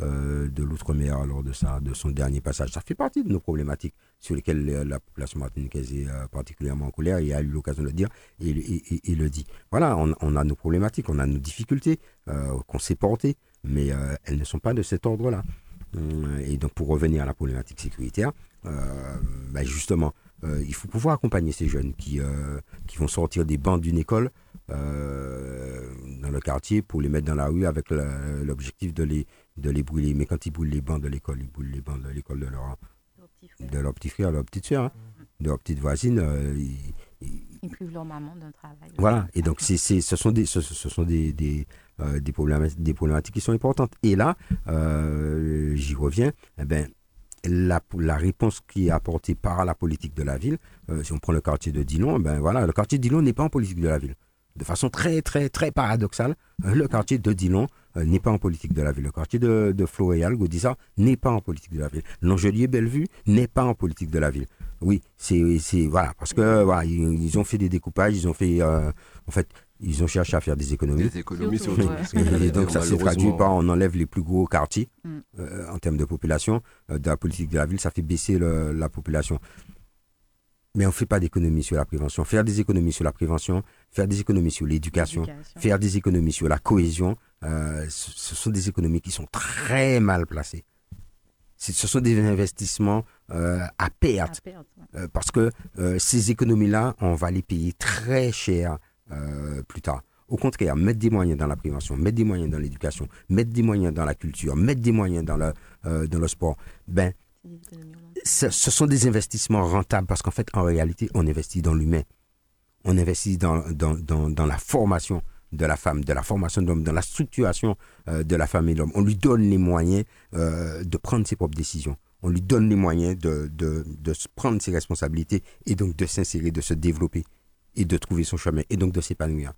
de, l'Outre-mer lors de, ça, de son dernier passage. Ça fait partie de nos problématiques sur lesquelles la population martiniquaise est particulièrement en colère et a eu l'occasion de le dire et, le dit. Voilà, on, on, a nos problématiques, on a nos difficultés qu'on s'est portées mais euh, elles ne sont pas de cet ordre-là. Euh, et donc pour revenir à la problématique sécuritaire, euh, ben justement, il faut pouvoir accompagner ces jeunes qui, qui vont sortir des bancs d'une école dans le quartier pour les mettre dans la rue avec l'objectif de les, de les brûler. Mais quand ils brûlent les bancs de l'école, ils brûlent les bancs de l'école de leur, de leur petit frère, de leur petite soeur, hein, de leur petite voisine. ils, privent leur maman d'un travail. Voilà, et donc c'est, ce sont des, ce, sont des, des, des, problématiques, des problématiques qui sont importantes. Et là, j'y reviens, eh ben, la, réponse qui est apportée par la politique de la ville, euh, si on prend le quartier de Dillon, ben voilà, le quartier de Dillon n'est pas en politique de la ville. De façon très, très, très paradoxale, euh, le quartier de Dillon euh, n'est pas en politique de la ville. Le quartier de, de Floréal, Gaudissa, n'est pas en politique de la ville. L'Angelier Bellevue n'est pas en politique de la ville. Oui, c'est, voilà, parce que ils, ont fait des découpages, ils ont fait, en fait, ils ont cherché à faire des économies. Des économies sur Et donc ça s'est traduit par on enlève les plus gros quartiers mm. euh, en termes de population. Euh, de la politique de la ville, ça fait baisser la population. Mais on ne fait pas d'économies sur la prévention. Faire des économies sur la prévention, faire des économies sur l'éducation, faire des économies sur la cohésion, euh, ce sont des économies qui sont très mal placées. Ce sont des investissements à perte. parce que ces économies-là, on va les payer très cher plus tard. Au contraire, mettre des moyens dans la prévention, mettre des moyens dans l'éducation, mettre des moyens dans la culture, mettre des moyens dans le, euh, dans le sport, ben, ce, sont des investissements rentables parce qu'en fait, en réalité, on investit dans l'humain. On investit dans, dans, dans, la formation de la femme, de la formation de l'homme, dans la structuration euh, de la femme et de l'homme. On lui donne les moyens de prendre ses propres décisions. On lui donne les moyens de, de, de prendre ses responsabilités et donc de s'insérer, de se développer et de trouver son chemin et donc de s'épanouir.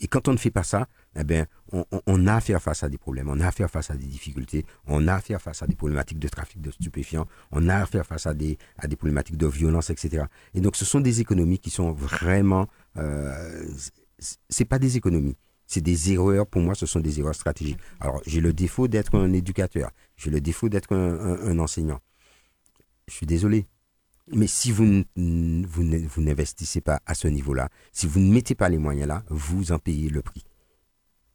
Et quand on ne fait pas ça, eh bien, on, a à faire face à des problèmes, on a à faire face à des difficultés, on a à faire face à des problématiques de trafic de stupéfiants, on a à faire face à des, à des problématiques de violence, etc. Et donc, ce sont des économies qui sont vraiment, euh, c'est pas des économies, c'est des erreurs. Pour moi, ce sont des erreurs stratégiques. Alors, j'ai le défaut d'être un éducateur, j'ai le défaut d'être un enseignant. Je suis désolé, mais si vous, vous n'investissez pas à ce niveau-là, si vous ne mettez pas les moyens là, vous en payez le prix.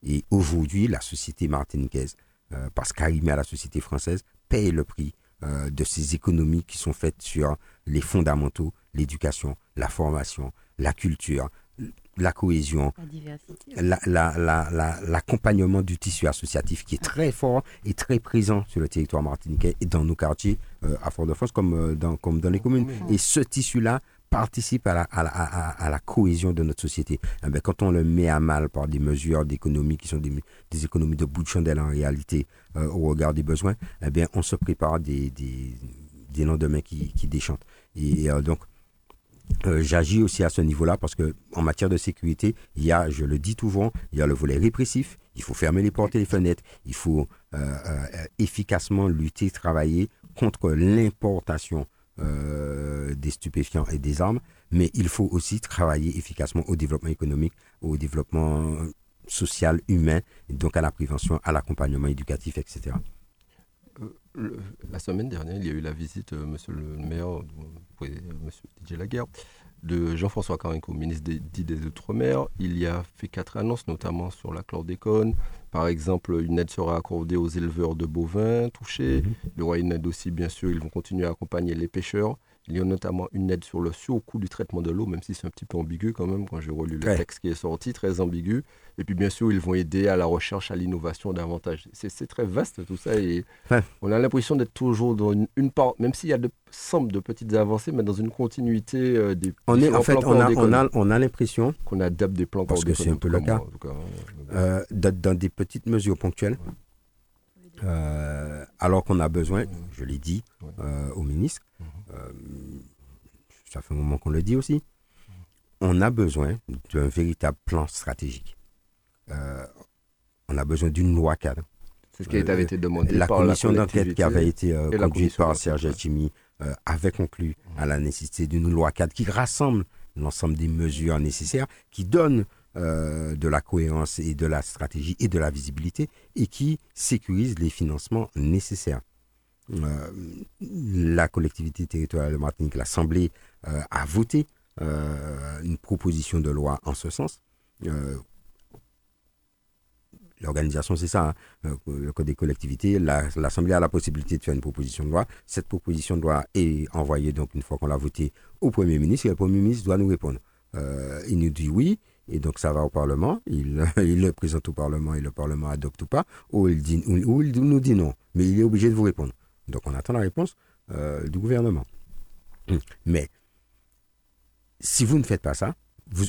Et aujourd'hui, la société martiniquaise, euh, parce qu'arrivée à la société française, paye le prix euh, de ces économies qui sont faites sur les fondamentaux, l'éducation, la formation, la culture, la cohésion, l'accompagnement du tissu associatif qui est très fort et très présent sur le territoire martiniquais et dans nos quartiers euh, à Fort-de-France comme, euh, dans, comme dans les communes. Et ce tissu-là participe à la, à, la, cohésion de notre société. Eh ben, quand on le met à mal par des mesures d'économie qui sont des, économies de bout de chandelle en réalité euh, au regard des besoins, eh bien, on se prépare des, des, des lendemains qui, qui déchantent. Et donc, euh, j'agis aussi à ce niveau-là parce que en matière de sécurité, il y a, je le dis souvent, il y a le volet répressif. Il faut fermer les portes et les fenêtres. Il faut euh, euh, efficacement lutter, travailler contre l'importation des stupéfiants et des armes. Mais il faut aussi travailler efficacement au développement économique, au développement social, humain, donc à la prévention, à l'accompagnement éducatif, etc la semaine dernière, il y a eu la visite, euh, monsieur le maire, euh, monsieur Didier Laguerre, de Jean-François Carinco, ministre des, des Outre-mer. Il y a fait quatre annonces, notamment sur la chlordécone. Par exemple, une aide sera accordée aux éleveurs de bovins touchés. Mhm. Il y aura une aide aussi, bien sûr, ils vont continuer à accompagner les pêcheurs. Il y a notamment une aide sur le surcoût du traitement de l'eau, même si c'est un petit peu ambigu quand même, quand j'ai relu le texte qui est sorti, très ambigu. Et puis bien sûr, ils vont aider à la recherche, à l'innovation davantage. C'est très vaste tout ça et on a l'impression d'être toujours dans une, part, même s'il y a de somme de petites avancées, mais dans une continuité euh, des on est, En fait, on a, on a, on a l'impression qu'on adapte des plans parce que c'est un peu le cas, hein, euh, dans des petites mesures ponctuelles. Euh, alors qu'on a besoin, je l'ai dit au ministre, euh, ça fait un moment qu'on le dit aussi, on a besoin d'un véritable plan stratégique. Euh, on a besoin d'une loi cadre. C'est ce qui avait été demandé la commission d'enquête qui avait été euh, conduite par Serge Chimi avait conclu à la nécessité d'une loi cadre qui rassemble l'ensemble des mesures nécessaires, qui donne de la cohérence et de la stratégie et de la visibilité et qui sécurise les financements nécessaires. Euh, la collectivité territoriale de Martinique, l'Assemblée, euh, a voté euh, une proposition de loi en ce sens. l'organisation, c'est ça. Hein. Le code des collectivités, l'Assemblée a la possibilité de faire une proposition de loi. Cette proposition de loi est envoyée, donc, une fois qu'on l'a votée, au Premier ministre, et le Premier ministre doit nous répondre. il nous dit oui, et donc ça va au Parlement, *laughs* il, le présente au Parlement et le Parlement adopte ou pas, ou, il nous dit non, mais il est obligé de vous répondre. Donc on attend la réponse du gouvernement. Mais si vous ne faites pas ça,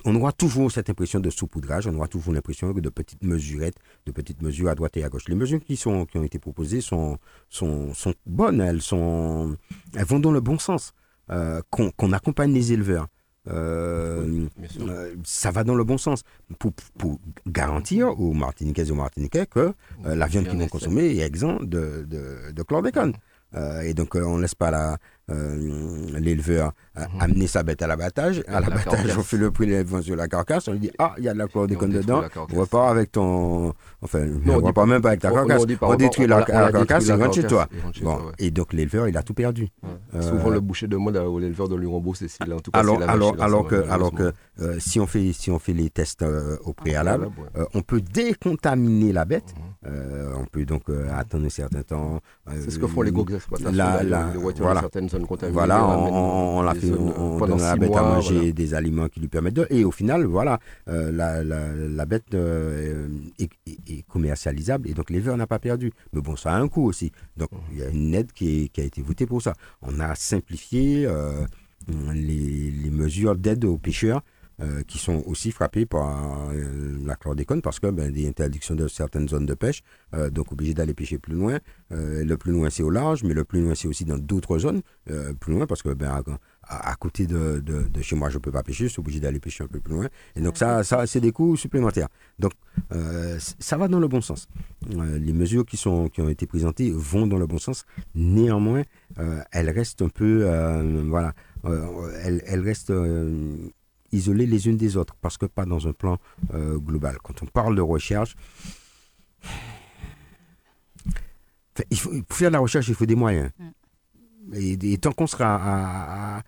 on aura toujours cette impression de saupoudrage, on aura toujours l'impression de petites mesurettes, de petites mesures à droite et à gauche. Les mesures qui, sont, qui ont été proposées sont, sont, sont bonnes, elles, sont, elles vont dans le bon sens. Euh, qu'on accompagne les éleveurs. Euh, euh, ça va dans le bon sens pour, pour garantir aux Martiniquaises et aux Martiniquais que la viande qu'ils vont consommer est exempte de, de, de chlordécone. Et donc on ne laisse pas la, euh, l'éleveur mhm. amené sa bête à l'abattage. À l'abattage, on fait le prélèvement sur la carcasse. On lui dit Ah, il y a de la chlordécone dedans. On repart avec ton. Enfin, on, ne repart même pas avec ta carcasse. On, détruit la, carcasse et rentre chez toi. Bon. Et donc l'éleveur, il a tout perdu. Euh, Souvent, le boucher de mode à l'éleveur de lui rembourser. En tout cas, alors, alors, alors que, alors que euh, si, on fait, si on fait les tests au préalable, on peut décontaminer la bête. Mhm. on peut donc attendre un certain temps. C'est ce que font les groupes d'exploitation. Voilà. Voilà, on, l'a fait, on, donne à la bête à manger des aliments qui lui permettent de. Et au final, voilà, euh, la, la, bête euh, est, commercialisable et donc l'éleveur n'a pas perdu. Mais bon, ça a un coût aussi. Donc il y a une aide qui, qui a été votée pour ça. On a simplifié euh, les, les mesures d'aide aux pêcheurs euh, qui sont aussi frappés par euh, la chlordécone parce que ben, des interdictions de certaines zones de pêche, euh, donc obligés d'aller pêcher plus loin. le plus loin c'est au large, mais le plus loin c'est aussi dans d'autres zones plus loin parce que ben, à, côté de, de, chez moi je peux pas pêcher, je suis obligé d'aller pêcher un peu plus loin. Et donc ça, ça c'est des coûts supplémentaires. Donc ça va dans le bon sens. les mesures qui, sont, qui ont été présentées vont dans le bon sens. Néanmoins, elles restent un peu, voilà, elles restent isolées les unes des autres, parce que pas dans un plan euh, global. Quand on parle de recherche, il faut, pour faire de la recherche, il faut des moyens. Mm. Et, tant qu'on sera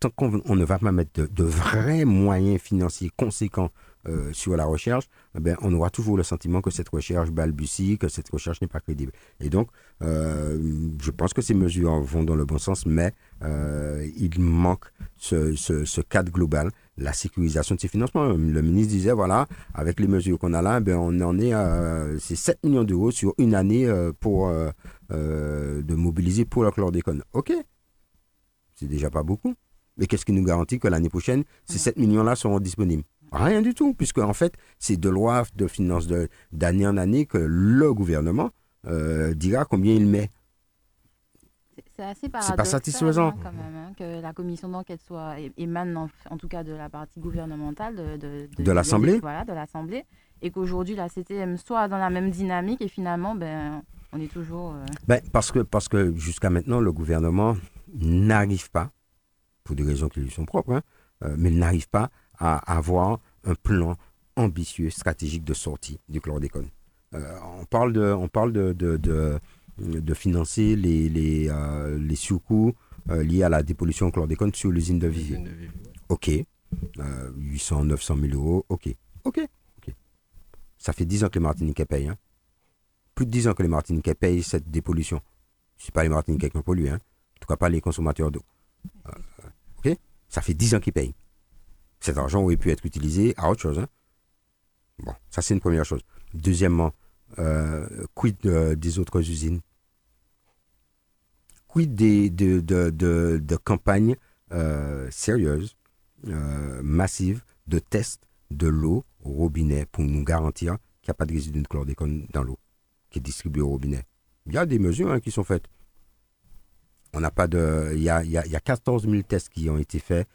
tant qu'on ne va pas mettre de, vrais moyens financiers conséquents euh, sur la recherche, eh ben, on aura toujours le sentiment que cette recherche balbutie, que cette recherche n'est pas crédible. Et donc, euh, je pense que ces mesures vont dans le bon sens, mais il manque ce, ce cadre global la sécurisation de ces financements. Le ministre disait, voilà, avec les mesures qu'on a là, ben, on en est à 7 millions d'euros sur une année euh, pour euh, euh, de mobiliser pour la chlordécone. OK, c'est déjà pas beaucoup. Mais qu'est-ce qui nous garantit que l'année prochaine, ces 7 millions-là seront disponibles? Rien du tout, puisque en fait, c'est de loi de finances d'année en année que le gouvernement dira combien il met. C'est assez paradoxal pas satisfaisant. Hein, quand même, hein, que la commission d'enquête soit émane en, tout cas de la partie gouvernementale de, de, de, l'Assemblée. Voilà, de l'Assemblée. Et qu'aujourd'hui la CTM soit dans la même dynamique et finalement, ben, on est toujours. Euh, ben, parce que, parce que jusqu'à maintenant, le gouvernement n'arrive pas, pour des raisons qui lui sont propres, hein, euh, mais il n'arrive pas à avoir un plan ambitieux, stratégique de sortie du chlordécone. Euh, on parle de, on parle de, de de financer les, les, euh, les surcoûts euh, liés à la dépollution chlordécone sur l'usine de Vivier. Ok. 800, 900 000 euros. Ok. Ok. Ok. Ça fait 10 ans que les Martiniquais payent. Hein. Plus de 10 ans que les Martiniquais payent cette dépollution. Ce n'est pas les Martiniquais qui ont pollué. Hein. En tout cas, pas les consommateurs d'eau. Euh, ok. Ça fait 10 ans qu'ils payent. Cet argent aurait pu être utilisé à autre chose. Hein. Bon, ça c'est une première chose. Deuxièmement, euh, quid des autres usines? Quid des, de, campagnes euh, sérieuses, euh, massives, de tests de l'eau au robinet pour nous garantir qu'il n'y a pas de résidus de chlordécone dans l'eau qui est distribuée au robinet? Il y a des mesures hein, qui sont faites. On n'a pas de. Il y a, y, a, il y a 14 000 tests qui ont été faits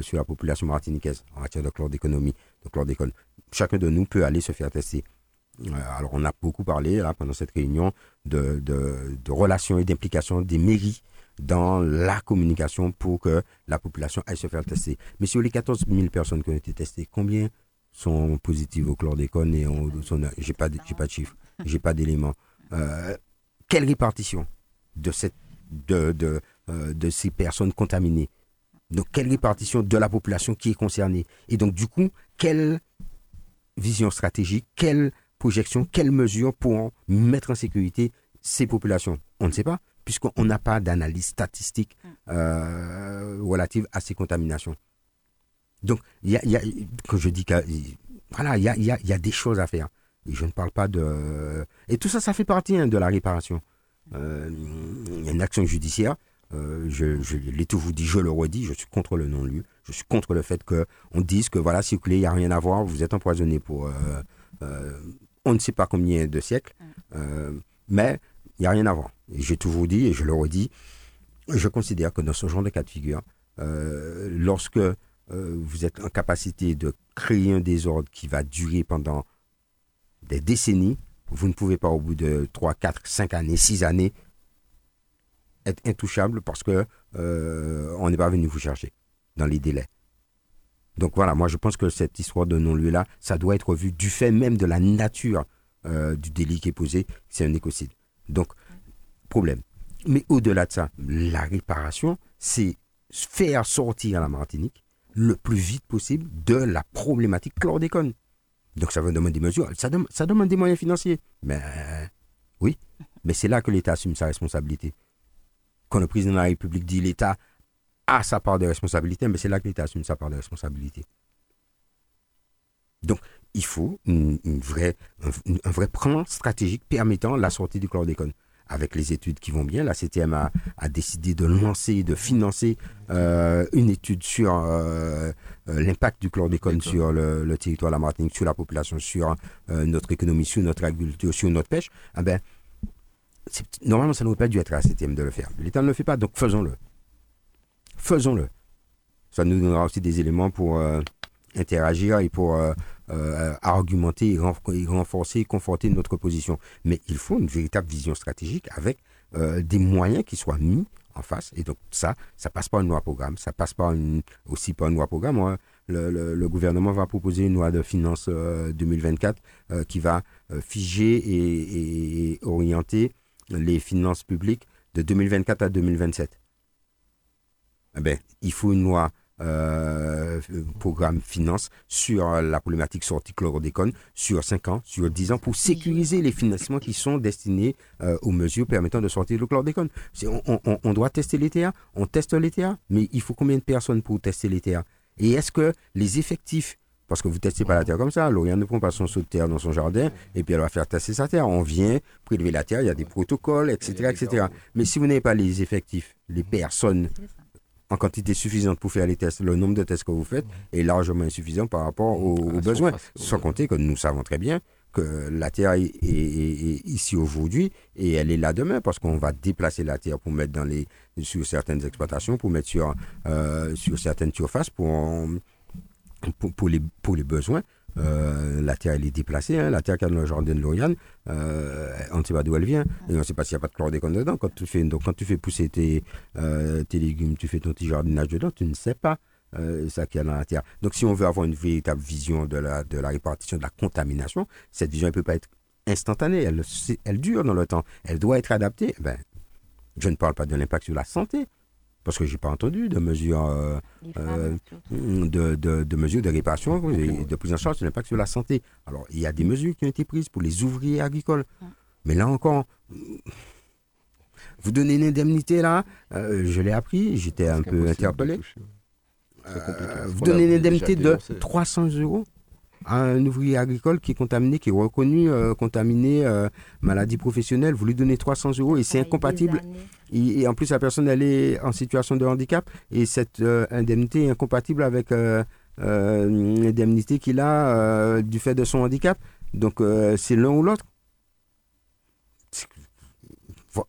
sur la population martiniquaise en matière de chlordéconomie, de chlordécone. Chacun de nous peut aller se faire tester. Euh, alors, on a beaucoup parlé pendant cette réunion de, relations et d'implication des mairies dans la communication pour que la population aille se faire tester. Mais sur les 14 000 personnes qui ont été testées, combien sont positives au chlordécone et j'ai pas j'ai pas de chiffres, j'ai pas d'éléments. Euh, quelle répartition de cette de de, euh, de ces personnes contaminées? Donc quelle répartition de la population qui est concernée? Et donc du coup, quelle vision stratégique, quelle projection, quelles mesures pourront mettre en sécurité ces populations? On ne sait pas, puisqu'on n'a pas d'analyse statistique euh, relative à ces contaminations. Donc, il y a, y a, quand je dis que, voilà, il y a, y, a, y a, des choses à faire. Et je ne parle pas de... Et tout ça, ça fait partie hein, de la réparation. Euh, il y a une action judiciaire. Euh, je, je l'ai toujours dit, je le redis, je suis contre le non-lieu. Je suis contre le fait qu'on dise que voilà, circuler, il n'y a rien à voir, vous êtes empoisonné pour euh, on ne sait pas combien de siècles, euh, mais il n'y a rien. Et j'ai toujours dit, et je le redis, je considère que dans ce genre de cas de figure, euh, lorsque euh, vous êtes en capacité de créer un désordre qui va durer pendant des décennies, vous ne pouvez pas au bout de 3, 4, 5 années, 6 années être intouchable parce que on n'est pas venu vous chercher dans les délais. Donc voilà, moi je pense que cette histoire de non-lieu-là, ça doit être vu du fait même de la nature euh, du délit qui est posé, c'est un écocide. Donc, problème. Mais au-delà de ça, la réparation, c'est faire sortir la Martinique le plus vite possible de la problématique chlordécone. Donc ça va demander des mesures, ça demande des moyens financiers. Mais oui, mais c'est là que l'État assume sa responsabilité. Quand le président de la République dit l'État a sa part de responsabilité, mais c'est là que l'État assume sa part de responsabilité. Donc, il faut une, une vraie, un, un, vrai plan stratégique permettant la sortie du chlordécone. Avec les études qui vont bien, la CTM a, a décidé de lancer, de financer euh, une étude sur euh, l'impact du chlordécone sur le, le, territoire de la Martinique, sur la population, sur euh, notre économie, sur notre agriculture, sur notre pêche. Ah ben, normalement, ça n'aurait pas dû être à la CTM de le faire. L'État ne le fait pas, donc faisons-le faisons-le. Ça nous donnera aussi des éléments pour euh, interagir et pour euh, euh, argumenter et, renforcer et conforter notre position. Mais il faut une véritable vision stratégique avec des moyens qui soient mis en face. Et donc ça, ça passe par une loi programme, ça passe aussi par une loi programme. Hein. Le, gouvernement va proposer une loi de finances 2024 qui va figer et orienter les finances publiques de 2024 à 2027 eh ben, il faut une loi euh, programme finance sur la problématique sortie chlordécone sur 5 ans, sur 10 ans, pour sécuriser les financements qui sont destinés euh, aux mesures permettant de sortir le chlordécone. On, on, on, doit tester les TA, on teste les TA, mais il faut combien de personnes pour tester les TA Et est-ce que les effectifs parce que vous ne testez pas la terre comme ça. Lauriane ne prend pas son saut de terre dans son jardin et puis elle va faire tester sa terre. On vient prélever la terre, il y a des protocoles, etc. etc. Mais si vous n'avez pas les effectifs, les personnes en quantité suffisante pour faire les tests, le nombre de tests que vous faites est largement insuffisant par rapport aux, aux besoins. Sans compter que nous savons très bien que la Terre est, est, est ici aujourd'hui et elle est là demain parce qu'on va déplacer la Terre pour mettre dans les, sur certaines exploitations, pour mettre sur, euh, sur certaines surfaces pour, pour, pour, les, pour les besoins. Euh, la terre, elle est déplacée. Hein. La terre qui a dans le jardin de Lauriane, euh, on ne sait pas d'où elle vient. Et on ne sait pas s'il n'y a pas de chlordécone dedans. Quand tu fais, donc, quand tu fais pousser tes, euh, légumes, tu fais ton petit jardinage dedans, tu ne sais pas euh, ça qu'il y a dans la terre. Donc, si on veut avoir une véritable vision de la, de la répartition de la contamination, cette vision ne peut pas être instantanée. Elle, elle dure dans le temps. Elle doit être adaptée. Ben, je ne parle pas de l'impact sur la santé parce que j'ai pas entendu de mesures euh, euh, de, de, de, mesures de réparation et de prise en charge de l'impact sur la santé. Alors il y a des mesures qui ont été prises pour les ouvriers agricoles, mais là encore, vous donnez une indemnité là, euh, je l'ai appris, j'étais un peu interpellé. vous donnez une indemnité de 300 euros un ouvrier agricole qui est contaminé, qui est reconnu euh, contaminé, euh, maladie professionnelle, vous lui donnez 300 euros et c'est incompatible. Et, et, en plus, la personne, elle est en situation de handicap et cette euh, indemnité est incompatible avec euh, une indemnité qu'il a du fait de son handicap. Donc, c'est l'un ou l'autre.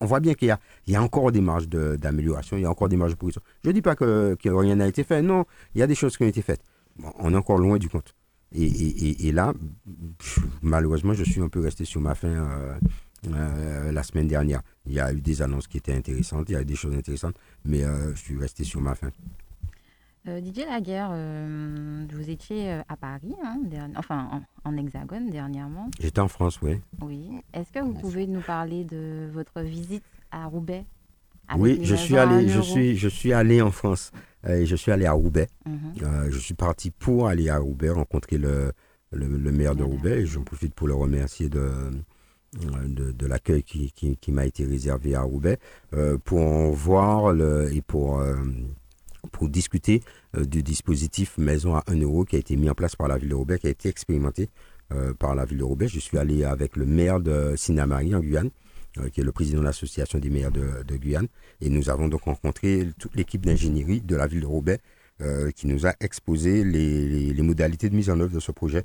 On voit bien qu'il y, y, a encore des marges d'amélioration, il y a encore des marges de progression. Je ne dis pas que, que rien n'a été fait, non, il y a des choses qui ont été faites. Bon, on est encore loin du compte. Et, et, et, là, malheureusement, je suis un peu resté sur ma faim euh, euh, la semaine dernière. Il y a eu des annonces qui étaient intéressantes, il y a eu des choses intéressantes, mais euh, je suis resté sur ma faim. Euh, Didier Laguerre, vous étiez à Paris, hein, enfin en, en, Hexagone dernièrement. J'étais en France, oui. Oui. Est-ce que vous pouvez nous parler de votre visite à Roubaix? Oui, je suis allé, je suis, je suis allé en France. Euh, je suis allé à Roubaix. Mm -hmm. euh, je suis parti pour aller à Roubaix rencontrer le, le, maire de Roubaix. Et j'en profite pour le remercier de, de, l'accueil qui, qui, m'a été réservé à Roubaix pour voir le, et pour, pour discuter du dispositif Maison à 1 euro qui a été mis en place par la ville de Roubaix, qui a été expérimenté par la ville de Roubaix. Je suis allé avec le maire de Sinamari en Guyane euh, qui est le président de l'association des maires de, Guyane. Et nous avons donc rencontré toute l'équipe d'ingénierie de la ville de Roubaix euh, qui nous a exposé les, modalités de mise en œuvre de ce projet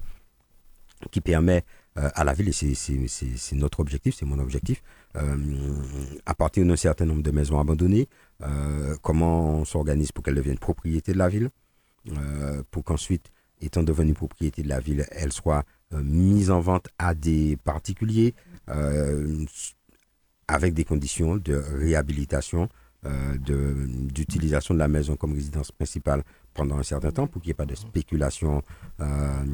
qui permet euh, à la ville, et c'est notre objectif, c'est mon objectif, à partir d'un certain nombre de maisons abandonnées, comment on s'organise pour qu'elles deviennent propriété de la ville, pour qu'ensuite, étant devenues propriété de la ville, elles soient mises en vente à des particuliers, avec des conditions de réhabilitation, euh, d'utilisation de, la maison comme résidence principale pendant un certain temps pour qu'il n'y ait pas de spéculation euh,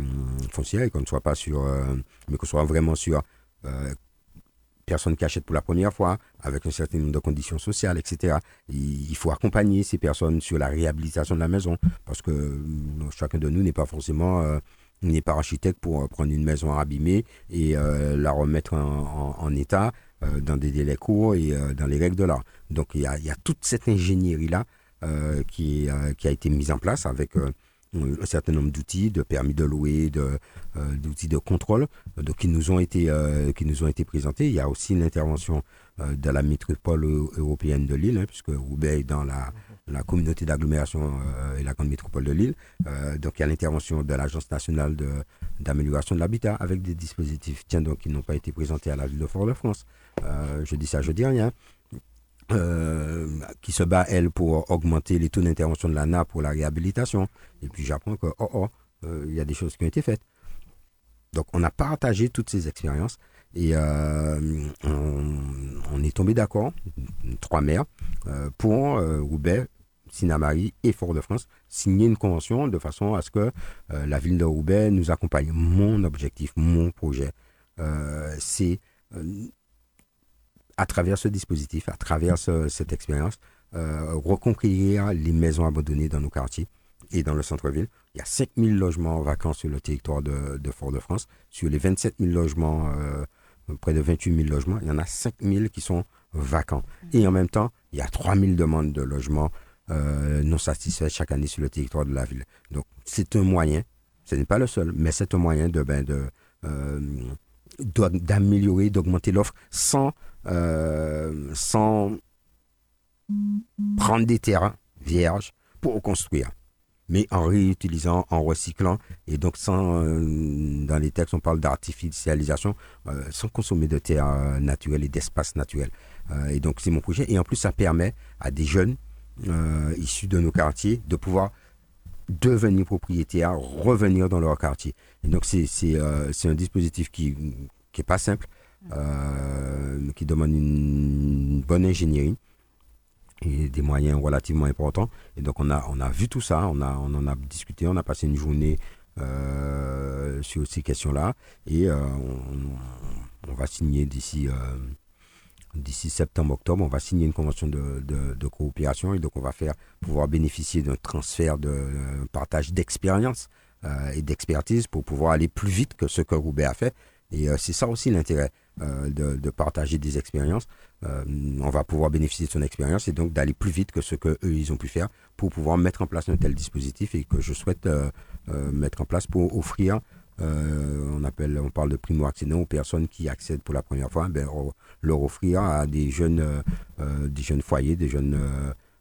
foncière et qu'on ne soit pas sur, euh, mais qu'on soit vraiment sur euh, personnes qui achètent pour la première fois, avec un certain nombre de conditions sociales, etc. Il, faut accompagner ces personnes sur la réhabilitation de la maison, parce que chacun de nous n'est pas forcément n'est pas architecte pour prendre une maison abîmée et la remettre en état euh, dans des délais courts et euh, dans les règles de l'art. Donc il y a, toute cette ingénierie-là euh, qui, a été mise en place avec un certain nombre d'outils, de permis de louer, d'outils de, contrôle, donc qui nous ont été qui nous ont été présentés. Il y a aussi l'intervention de la métropole européenne de Lille, hein, puisque Roubaix est dans la, la communauté d'agglomération et la grande métropole de Lille. donc il y a l'intervention de l'Agence nationale d'amélioration de, l'habitat avec des dispositifs tiens, donc, qui n'ont pas été présentés à la ville de Fort-de-France. Euh, je dis ça, je dis rien, euh, qui se bat, elle, pour augmenter les taux d'intervention de l'ANA pour la réhabilitation. Et puis j'apprends que, oh, oh, euh, il y a des choses qui ont été faites. Donc on a partagé toutes ces expériences et on, est tombé d'accord, trois maires, pour Roubaix, Sinamari et Fort-de-France, signer une convention de façon à ce que la ville de Roubaix nous accompagne. Mon objectif, mon projet, c'est à travers ce dispositif, à travers cette expérience, euh, reconquérir les maisons abandonnées dans nos quartiers et dans le centre-ville. Il y a 5000 logements vacants sur le territoire de, Fort-de-France. Sur les 27 000 logements, euh, près de 28 000 logements, il y en a 5000 qui sont vacants. Et en même temps, il y a 3000 demandes de logements euh, non satisfaits chaque année sur le territoire de la ville. Donc, c'est un moyen, ce n'est pas le seul, mais c'est un moyen de, ben, de, d'améliorer, d'augmenter l'offre sans, euh, sans prendre des terrains vierges pour construire, mais en réutilisant, en recyclant, et donc sans, euh, dans les textes on parle d'artificialisation, euh, sans consommer de terres naturelles et d'espaces naturels. et donc c'est mon projet, et en plus ça permet à des jeunes issus de nos quartiers de pouvoir devenir propriétaires, revenir dans leur quartier. Et donc c'est euh, un dispositif qui qui est pas simple, euh, qui demande une bonne ingénierie et des moyens relativement importants. Et donc on a on a vu tout ça, on a on en a discuté, on a passé une journée euh, sur ces questions-là et on, va signer d'ici d'ici septembre-octobre, on va signer une convention de, coopération et donc on va faire pouvoir bénéficier d'un transfert de partage d'expérience euh, et d'expertise pour pouvoir aller plus vite que ce que Roubaix a fait. Et euh, c'est ça aussi l'intérêt euh, de, de, partager des expériences. on va pouvoir bénéficier de son expérience et donc d'aller plus vite que ce que eux ils ont pu faire pour pouvoir mettre en place un tel dispositif et que je souhaite mettre en place pour offrir euh, on appelle, on parle de primo-accédants aux personnes qui accèdent pour la première fois, ben, leur offrir à des jeunes, euh, euh, des jeunes foyers, des jeunes,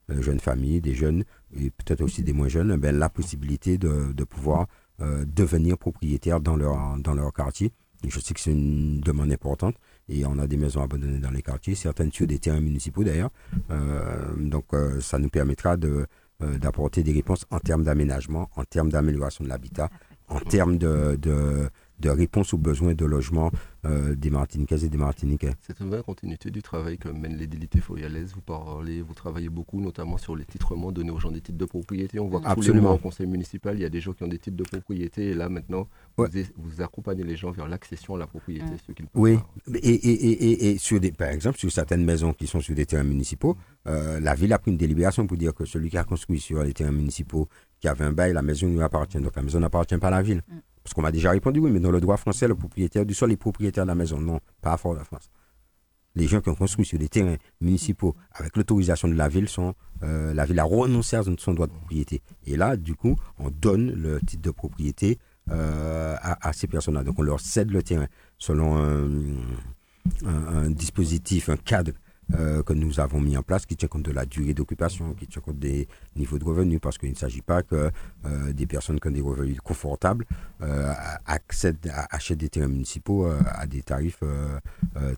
jeunes familles, des jeunes et peut-être aussi des moins jeunes, ben, la possibilité de, de pouvoir devenir propriétaire dans leur, dans leur quartier. je sais que c'est une demande importante et on a des maisons abandonnées dans les quartiers, certaines sur des terrains municipaux d'ailleurs. donc ça nous permettra de d'apporter des réponses en termes d'aménagement, en termes d'amélioration de l'habitat, en termes de, de, de réponse aux besoins de logement euh, des Martiniquaises et des Martiniquais. C'est une vraie continuité du travail que mène l'édilité foyalaise. Vous parlez, vous travaillez beaucoup, notamment sur les titrements donnés aux gens des titres de propriété. On voit que tous les mois au conseil municipal, il y a des gens qui ont des titres de propriété. Et là, maintenant, vous, accompagnez les gens vers l'accession à la propriété, ce qu'ils Oui, et, et, et, et, sur des, par exemple, sur certaines maisons qui sont sur des terrains municipaux, euh, la ville a pris une délibération pour dire que celui qui a construit sur les terrains municipaux, qui avait un bail, la maison lui appartient. Donc la maison n'appartient pas à la ville. Mm Parce qu'on m'a déjà répondu, oui, mais dans le droit français, le propriétaire du sol est propriétaire de la maison. Non, pas à Fort-de-France. Les gens qui ont construit sur des terrains municipaux avec l'autorisation de la ville sont, euh, la ville a renoncé à son droit de propriété. Et là, du coup, on donne le titre de propriété euh, à, ces personnes-là. Donc on leur cède le terrain selon un dispositif, un cadre euh, que nous avons mis en place qui tient compte de la durée d'occupation, qui tient compte des niveaux de revenus, parce qu'il ne s'agit pas que euh, des personnes qui ont des revenus confortables euh, achètent des terrains municipaux à des tarifs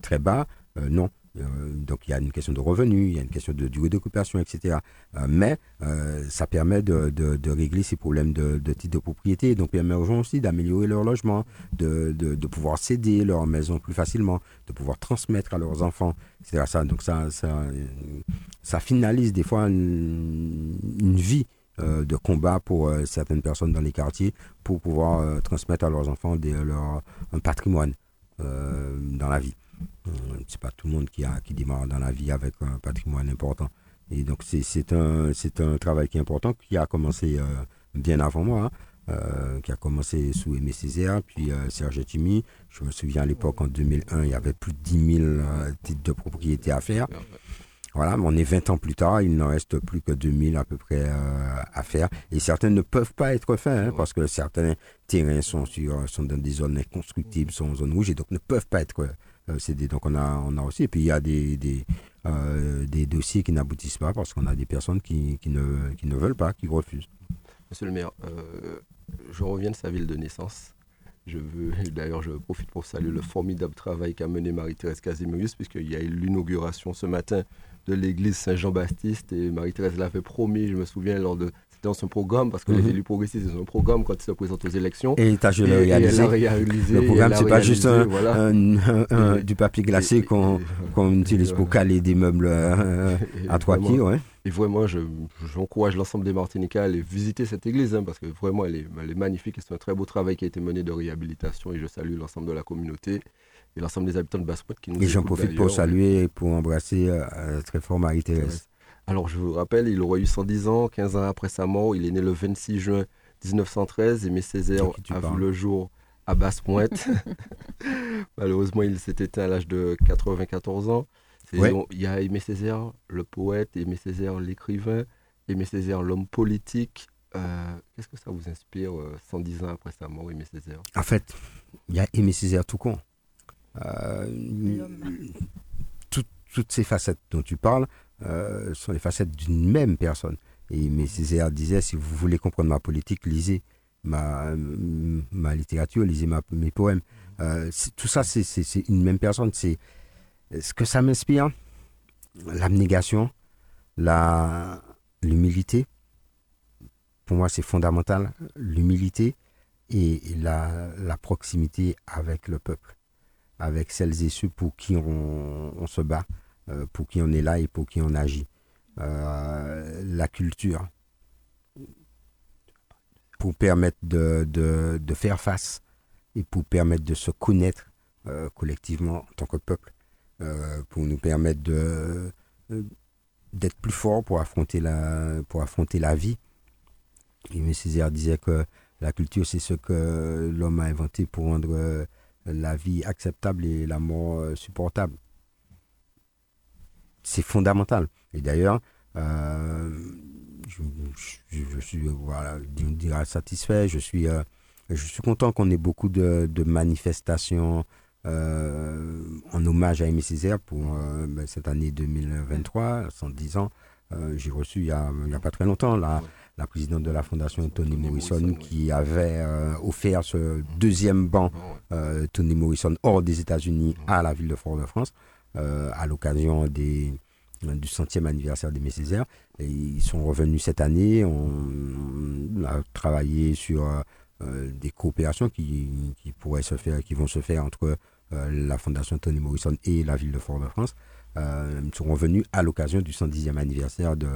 très bas. non, donc il y a une question de revenus, il y a une question de durée d'occupation, etc. Euh, mais euh, ça permet de, régler ces problèmes de, de titre de propriété, donc permet aux gens aussi d'améliorer leur logement, de, pouvoir céder leur maison plus facilement, de pouvoir transmettre à leurs enfants, etc. Ça, donc ça finalise des fois une, vie de combat pour certaines personnes dans les quartiers pour pouvoir transmettre à leurs enfants des, leur, un patrimoine dans la vie. Euh, c'est pas tout le monde qui, a, qui démarre dans la vie avec un patrimoine important. Et donc, c'est un, un travail qui est important, qui a commencé euh, bien avant moi, hein. euh, qui a commencé sous Aimé Césaire, puis Serge Timi. Je me souviens à l'époque, en 2001, il y avait plus de 10 000 titres de propriété à faire. Voilà, mais on est 20 ans plus tard, il n'en reste plus que 2000 à peu près à faire. Et certains ne peuvent pas être faits, hein, parce que certains terrains sont, sur, sont dans des zones inconstructibles, sont en zone rouge, et donc ne peuvent pas être euh, donc on a, on a aussi. Et puis il y a des, euh, des dossiers qui n'aboutissent pas parce qu'on a des personnes qui, qui, ne, qui ne veulent pas, qui refusent. Monsieur le maire, euh, je reviens de sa ville de naissance. Je veux, d'ailleurs, je profite pour saluer le formidable travail qu'a mené Marie-Thérèse Casimirius, puisqu'il y a eu l'inauguration ce matin de l'église Saint-Jean-Baptiste et Marie-Thérèse l'avait promis, je me souviens, lors de dans son programme, parce que les mhm. élus progressistes, ils ont un programme quand ils se présentent aux élections. Et tâche de le réaliser. Le programme, c'est pas juste du papier glacé qu'on utilise pour caler des meubles euh, à trois pieds. Ouais. Et vraiment, j'encourage l'ensemble des Martiniquais à aller visiter cette église, hein, parce que vraiment, elle est, elle est magnifique et c'est un très beau travail qui a été mené de réhabilitation. Et je salue l'ensemble de la communauté et l'ensemble des habitants de basse qui nous Et j'en profite pour saluer et pour embrasser euh, très fort Marie-Thérèse. Alors, je vous rappelle, il aurait eu 110 ans, 15 ans après sa mort. Il est né le 26 juin 1913. Aimé Césaire a vu le jour à Basse-Pointe. *laughs* *laughs* Malheureusement, il s'est éteint à l'âge de 94 ans. Il y a Aimé Césaire, le poète, Aimé Césaire, l'écrivain, Aimé Césaire, l'homme politique. Euh, qu'est-ce que ça vous inspire 110 euh, ans après sa mort, Aimé Césaire En fait, il y a Aimé Césaire tout con. Euh, toutes ces facettes dont tu parles, euh, sont les facettes d'une même personne. Et mais Césaire disait, si vous voulez comprendre ma politique, lisez ma, ma littérature, lisez mes poèmes. Euh, tout ça, c'est une même personne. C'est ce que ça m'inspire, l'abnégation, l'humilité. Pour moi, c'est fondamental, l'humilité et la, la, proximité avec le peuple, avec celles et ceux pour qui on, on se bat. Euh, pour qui on est là et pour qui on agit. Euh, la culture, pour permettre de, de, faire face et pour permettre de se connaître euh, collectivement en tant que peuple, pour nous permettre de d'être plus fort pour affronter la pour affronter la vie. M. Césaire disait que la culture c'est ce que l'homme a inventé pour rendre la vie acceptable et la mort supportable c'est fondamental. Et d'ailleurs, euh, je, suis voilà, satisfait. Je suis, euh, je suis content qu'on ait beaucoup de, manifestations euh, en hommage à Aimé Césaire pour ben, cette année 2023, 110 ans. J'ai reçu il n'y a, a, pas très longtemps la, la présidente de la fondation Tony Morrison, qui avait offert ce deuxième banc Tony Morrison hors des États-Unis à la ville de Fort-de-France. Euh, à l'occasion du centième anniversaire des Césaire. Et ils sont revenus cette année. On, a travaillé sur euh, des coopérations qui, pourraient se faire, qui vont se faire entre euh, la Fondation Tony Morrison et la ville de Fort-de-France. Euh, seront venus à l'occasion du 110e anniversaire de,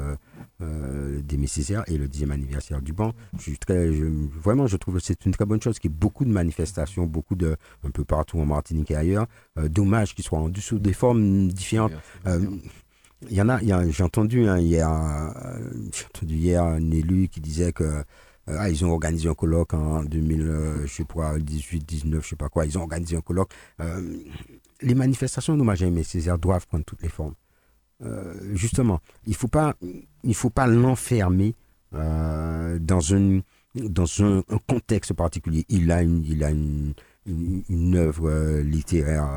euh, des Messières et le 10e anniversaire du banc. Je suis très, vraiment, je trouve que c'est une très bonne chose qu'il y ait beaucoup de manifestations, beaucoup de, un peu partout en Martinique et ailleurs, euh, dommage qu'ils soient en dessous des formes différentes. Il y en a, j'ai entendu, hein, entendu hier un élu qui disait que ah, ils ont organisé un colloque en 2000, je sais pas, 18, 19, je sais pas quoi. Ils ont organisé un colloque. Les manifestations d'hommage à Aimé Césaire doivent prendre toutes les formes. justement, il il faut pas l'enfermer dans une dans un, contexte particulier. Il a une, a une, œuvre littéraire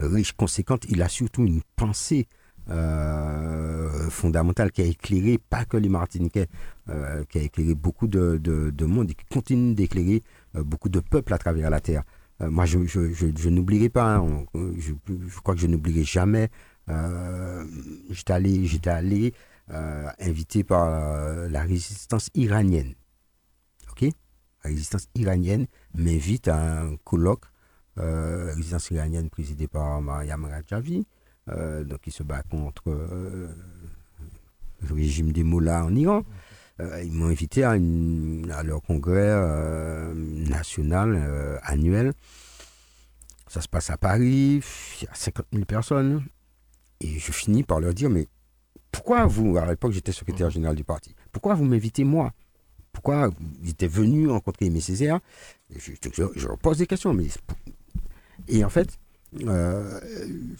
riche, conséquente. Il a surtout une pensée euh, fondamentale qui a éclairé pas que les Martiniquais, euh, qui a éclairé beaucoup de, de, monde et qui continue d'éclairer euh, beaucoup de peuples à travers la terre. Moi, je, je, je, n'oublierai pas, hein, je, crois que je n'oublierai jamais. j'étais allé, j'étais allé invité par la résistance iranienne. Ok, la résistance iranienne m'invite à un colloque résistance iranienne présidée par Mariam Rajavi. Euh, donc ils se bat contre euh, le régime des mollahs en Iran. Euh, ils m'ont invité à, leur congrès national annuel. Ça se passe à Paris, il y a 50 000 personnes. Et je finis par leur dire, mais pourquoi vous, à l'époque j'étais secrétaire général du parti, pourquoi vous m'invitez moi? Pourquoi vous êtes venu rencontrer Aimé Césaire? Je, je, pose des questions, mais... Et en fait, euh,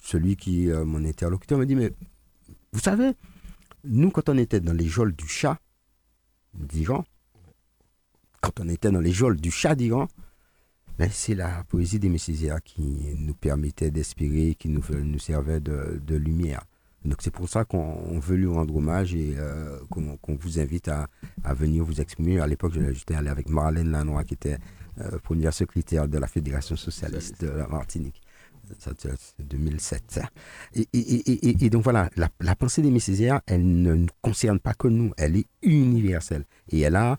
celui qui, euh, mon interlocuteur, me dit, mais vous savez, nous, quand on était dans les geôles du chat d'Iran, quand on était dans les geôles du chat d'Iran, ben, c'est la poésie des Messizias qui nous permettait d'espérer, qui nous, servait de, lumière. Donc c'est pour ça qu'on veut lui rendre hommage et euh, qu'on vous invite à, venir vous exprimer. À l'époque, j'étais allé avec Marlène Lanois, qui était première secrétaire de la Fédération socialiste de la Martinique. 2007. Et, et, et, donc voilà, la, pensée des Césaire, elle ne concerne pas que nous, elle est universelle. Et elle a,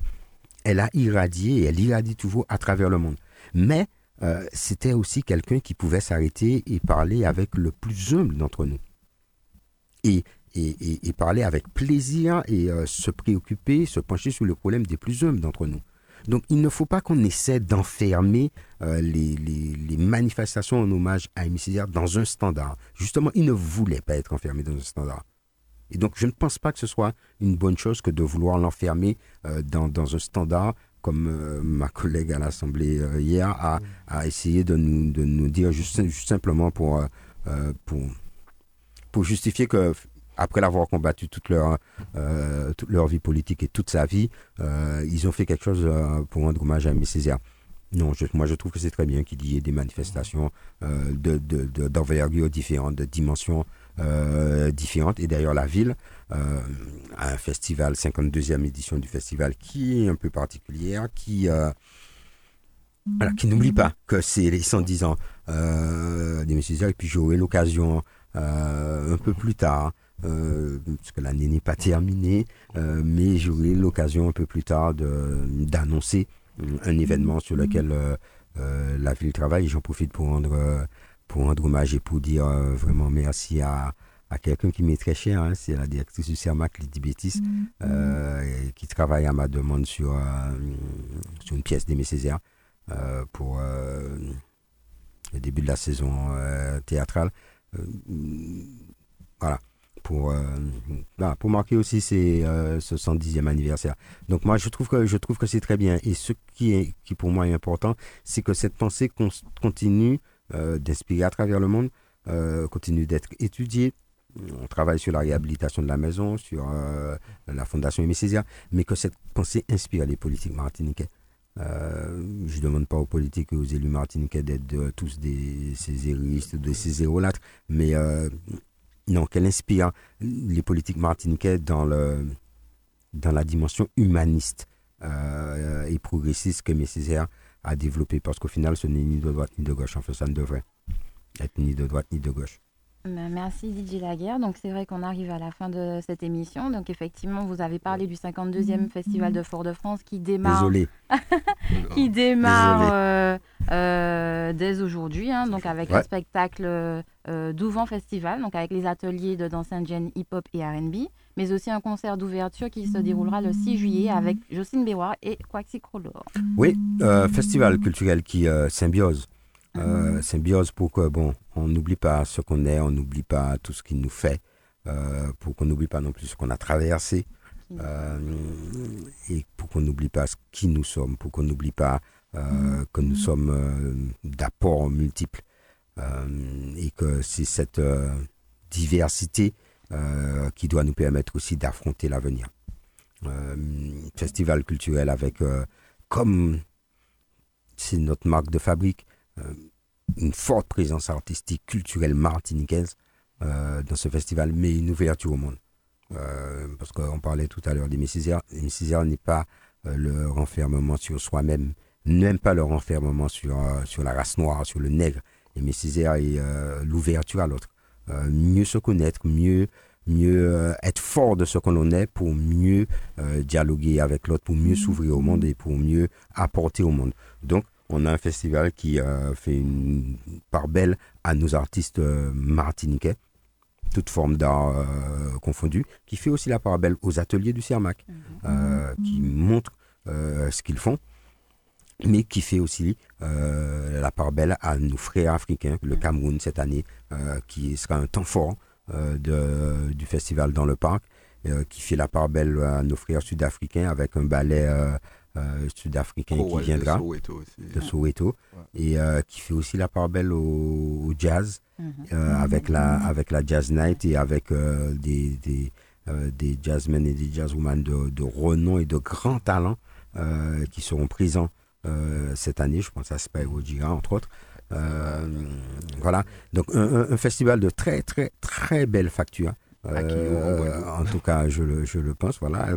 elle a irradié, et elle irradie toujours à travers le monde. Mais euh, c'était aussi quelqu'un qui pouvait s'arrêter et parler avec le plus humble d'entre nous. Et, et, parler avec plaisir et euh, se préoccuper, se pencher sur le problème des plus humbles d'entre nous. Donc il ne faut pas qu'on essaie d'enfermer euh, les, manifestations en hommage à Aimé dans un standard. Justement, il ne voulait pas être enfermé dans un standard. Et donc je ne pense pas que ce soit une bonne chose que de vouloir l'enfermer euh, dans, un standard comme euh, ma collègue à l'Assemblée hier a, a, essayé de nous, de nous dire juste, simplement pour, pour, pour justifier que après l'avoir combattu toute leur, euh, leur vie politique et toute sa vie, euh, ils ont fait quelque chose euh, pour rendre hommage à Aimé Césaire. Non, moi je trouve que c'est très bien qu'il y ait des manifestations d'envergure de, différentes, de dimensions différentes. Et d'ailleurs, la ville a un festival, 52e édition du festival, qui est un peu particulière, qui, qui n'oublie pas que c'est les 110 ans d'Aimé Césaire. Et puis j'aurai l'occasion un peu plus tard euh, parce que l'année n'est pas terminée, euh, mais j'aurai l'occasion un peu plus tard d'annoncer un événement sur lequel euh, la ville travaille. J'en profite pour rendre, pour rendre hommage et pour dire vraiment merci à, à quelqu'un qui m'est très cher, hein. c'est la directrice du CERMAC, Lydie Bétis, mm-hmm. qui travaille à ma demande sur, sur une pièce d'Aimé Césaire pour le début de la saison théâtrale. voilà pour, euh, pour marquer aussi ces, euh, ce 110e anniversaire. Donc moi, je trouve que, que c'est très bien. Et ce qui, est, qui pour moi est important, c'est que cette pensée continue euh, d'inspirer à travers le monde, continue d'être étudiée. On travaille sur la réhabilitation de la maison, sur la fondation Aimé mais que cette pensée inspire les politiques martiniquais. je ne demande pas aux politiques et aux élus martiniquais d'être tous des céséristes, des césérolâtres, mais non, qu'elle inspire les politiques martiniquais dans, le, dans la dimension humaniste euh, et progressiste que Césaire a développé, parce qu'au final, ce n'est ni de droite ni de gauche. Enfin, ça ne devrait être ni de droite ni de gauche. Bah, merci Didier Laguerre. Donc c'est vrai qu'on arrive à la fin de cette émission. Donc effectivement, vous avez parlé du 52e Festival de Fort-de-France qui démarre. Désolé. *laughs* qui démarre euh, euh, dès aujourd'hui, hein, donc avec le spectacle euh, Douvent Festival, donc avec les ateliers de danse indienne hip-hop et R&B, mais aussi un concert d'ouverture qui se déroulera le 6 juillet avec Jocelyne Béroir et Quaxi Krolor. Oui, festival culturel qui symbiose. Euh, symbiose pour que, bon, on n'oublie pas ce qu'on est, on n'oublie pas tout ce qui nous fait, euh, pour qu'on n'oublie pas non plus ce qu'on a traversé. et pour qu'on n'oublie pas qui nous sommes, pour qu'on n'oublie pas que nous sommes d'apports multiples et que c'est cette diversité qui doit nous permettre aussi d'affronter l'avenir. festival culturel avec comme c'est notre marque de fabrique, euh, une forte présence artistique, culturelle martiniquaise euh, dans ce festival, mais une ouverture au monde. Euh, parce qu'on parlait tout à l'heure des. Césaire n'est pas le renfermement sur soi-même, n'aime pas le renfermement sur, sur la race noire, sur le nègre. Et Césaire est l'ouverture à l'autre. mieux se connaître, mieux mieux être fort de ce que l'on est pour mieux dialoguer avec l'autre, pour mieux s'ouvrir au monde et pour mieux apporter au monde. Donc, on a un festival qui fait une part belle à nos artistes euh, martiniquais, toutes formes d'art euh, confondues, qui fait aussi la part belle aux ateliers du CERMAC, mhm. euh, qui montrent ce qu'ils font, mais qui fait aussi la part belle à nos frères africains, le mhm. Cameroun cette année, qui sera un temps fort du festival dans le parc, qui fait la part belle à nos frères sud-africains avec un ballet euh, sud-africain oh, qui viendra de Soweto, et euh, qui fait aussi la part belle au, jazz mhm. euh, avec la avec la jazz night et avec des des, des jazzmen et des jazzwomen de, de renom et de grands talents qui seront présents cette année. Je pense à Spy Ojira entre autres. voilà, donc un, festival de très très très belle facture. en tout cas, je le, je le pense. Voilà.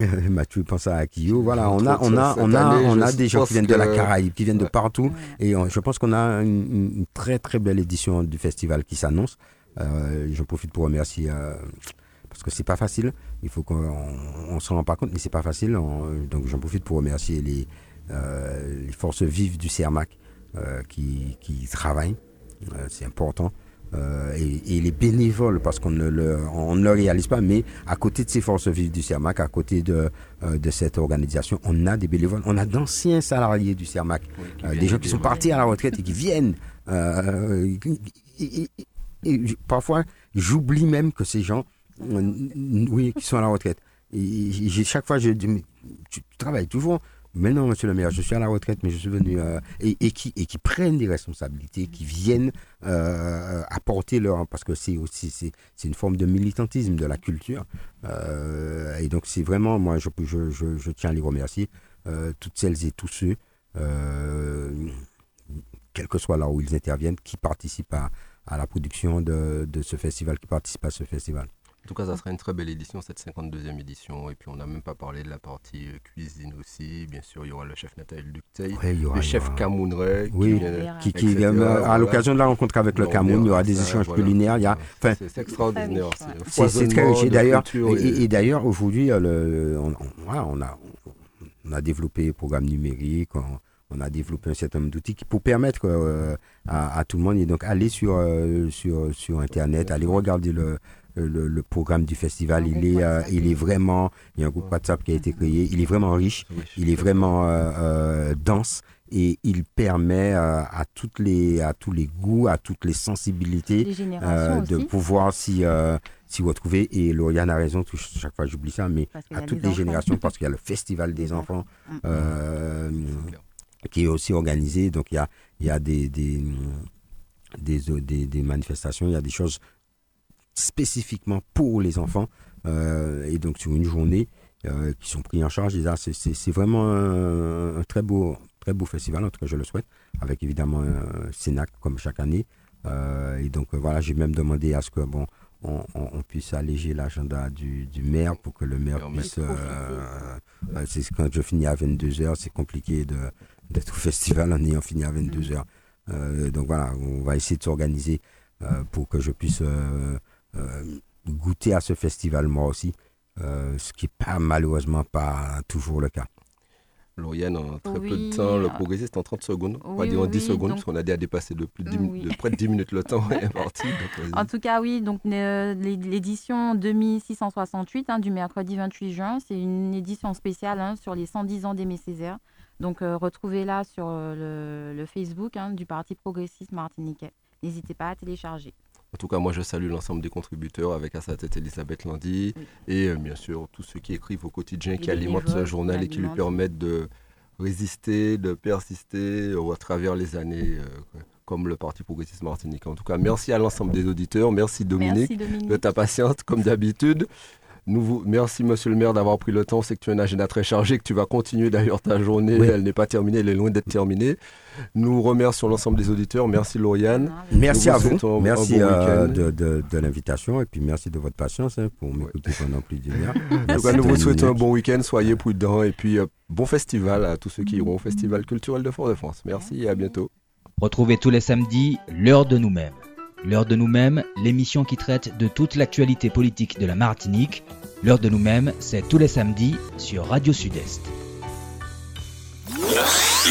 *laughs* Mathieu pense à Akio. Voilà, on a, on a, on a, on a des gens qui viennent de la Caraïbe, qui viennent de partout. Et je pense qu'on a une, très très belle édition du festival qui s'annonce. Euh, je profite pour remercier euh, parce que c'est pas facile. Il faut qu'on on, s'en rend pas compte, mais c'est pas facile. donc j'en profite pour remercier les, euh, les forces vives du CERMAC qui, qui travaillent. c'est important. Euh, et, les bénévoles, parce qu'on ne, le, on ne le réalise pas, mais à côté de ces forces vives du CERMAC, à côté de, euh, de cette organisation, on a des bénévoles, on a d'anciens salariés du CERMAC, euh, des gens qui sont partis à la retraite et qui viennent. Et, parfois, j'oublie même que ces gens, oui, qui sont à la retraite. Et, chaque fois, je dis, tu travailles toujours mais non, monsieur le maire, je suis à la retraite, mais je suis venu. Euh, et, qui, et qui prennent des responsabilités, qui viennent euh, apporter leur. Parce que c'est aussi c'est, une forme de militantisme de la culture. Euh, et donc, c'est vraiment. Moi, je, je, je, tiens à les remercier, toutes celles et tous ceux, quel que soit là où ils interviennent, qui participent à, à la production de, de ce festival, qui participent à ce festival. En tout cas, ça sera une très belle édition, cette 52e édition. Et puis, on n'a même pas parlé de la partie euh, cuisine aussi. Bien sûr, il y aura le chef Nathalie Ductey, le chef Camerounais. Oui, qui, qui, à l'occasion de la rencontre avec le Cameroun, il y aura des échanges culinaires. Il c'est extraordinaire. C'est très riche. D'ailleurs, et, d'ailleurs, aujourd'hui, euh, on, on, a, on a développé un programme numérique. On, a développé un certain nombre d'outils pour permettre euh, à, tout le monde et donc aller sur, sur, sur Internet, aller regarder le, le, programme du festival, il est, euh, il est vraiment, il y a un groupe WhatsApp qui a été créé, il est vraiment riche, il est vraiment euh, euh, dense et il permet à toutes les à tous les goûts, à toutes les sensibilités de pouvoir s'y s'y retrouver. Et Lauriane a raison, chaque fois j'oublie ça, mais à toutes les générations, parce *laughs* qu'il y a le festival des enfants qui est aussi organisé. Donc il y a il y a des des, des, des manifestations, il y a des choses spécifiquement pour les enfants. Euh, et donc sur une journée euh, qui sont pris en charge. C'est vraiment un, très beau très beau festival, en tout cas je le souhaite, avec évidemment un Sénac comme chaque année. Euh, et donc voilà, j'ai même demandé à ce que bon, on, puisse alléger l'agenda du, maire pour que le maire puisse. c'est quand je finis à 22h, c'est compliqué d'être au *laughs* festival en ayant fini à 22h. donc voilà, on va essayer de s'organiser pour que je puisse euh, goûter à ce festival moi aussi, euh, ce qui n'est pas malheureusement pas toujours le cas. Lauriane, en très peu de temps, le progressiste en 30 secondes, on va dire en 10 secondes, parce qu'on a déjà dépassé de, plus de, près de 10 minutes le temps est parti. *laughs* en tout cas, oui, donc euh, l'édition 2668 hein, du mercredi 28 juin, c'est une édition spéciale hein, sur les 110 ans d'Aimé Césaire. Donc retrouvez-la sur le, Facebook hein, du Parti progressiste martiniquais. N'hésitez pas à télécharger. En tout cas, moi, je salue l'ensemble des contributeurs avec à sa tête Elisabeth Landy et bien sûr tous ceux qui écrivent au quotidien, qui alimentent ce journal et qui lui permettent de résister, de persister à travers les années comme le Parti progressiste martinique. En tout cas, merci à l'ensemble des auditeurs. Merci Dominique, de ta patience, comme d'habitude. Nous merci, monsieur le maire, d'avoir pris le temps. C'est que tu as un agenda très chargé, que tu vas continuer d'ailleurs ta journée. Elle n'est pas terminée, elle est loin d'être terminée. Nous remercions l'ensemble des auditeurs. Merci, Lauriane. Merci à vous. Merci euh, de, l'invitation et puis merci de votre patience hein, pour m'écouter pendant plus d'une heure. *laughs* Nous vous souhaitons un bon week-end. Soyez prudents et puis euh, bon festival à tous ceux qui iront au Festival culturel de Fort-de-France. Merci et à bientôt. Retrouvez tous les samedis l'heure de nous-mêmes. L'heure de nous-mêmes, l'émission qui traite de toute l'actualité politique de la Martinique. L'heure de nous-mêmes, c'est tous les samedis sur Radio Sud-Est.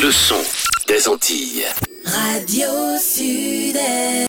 Le son des Antilles. Radio Sud-Est.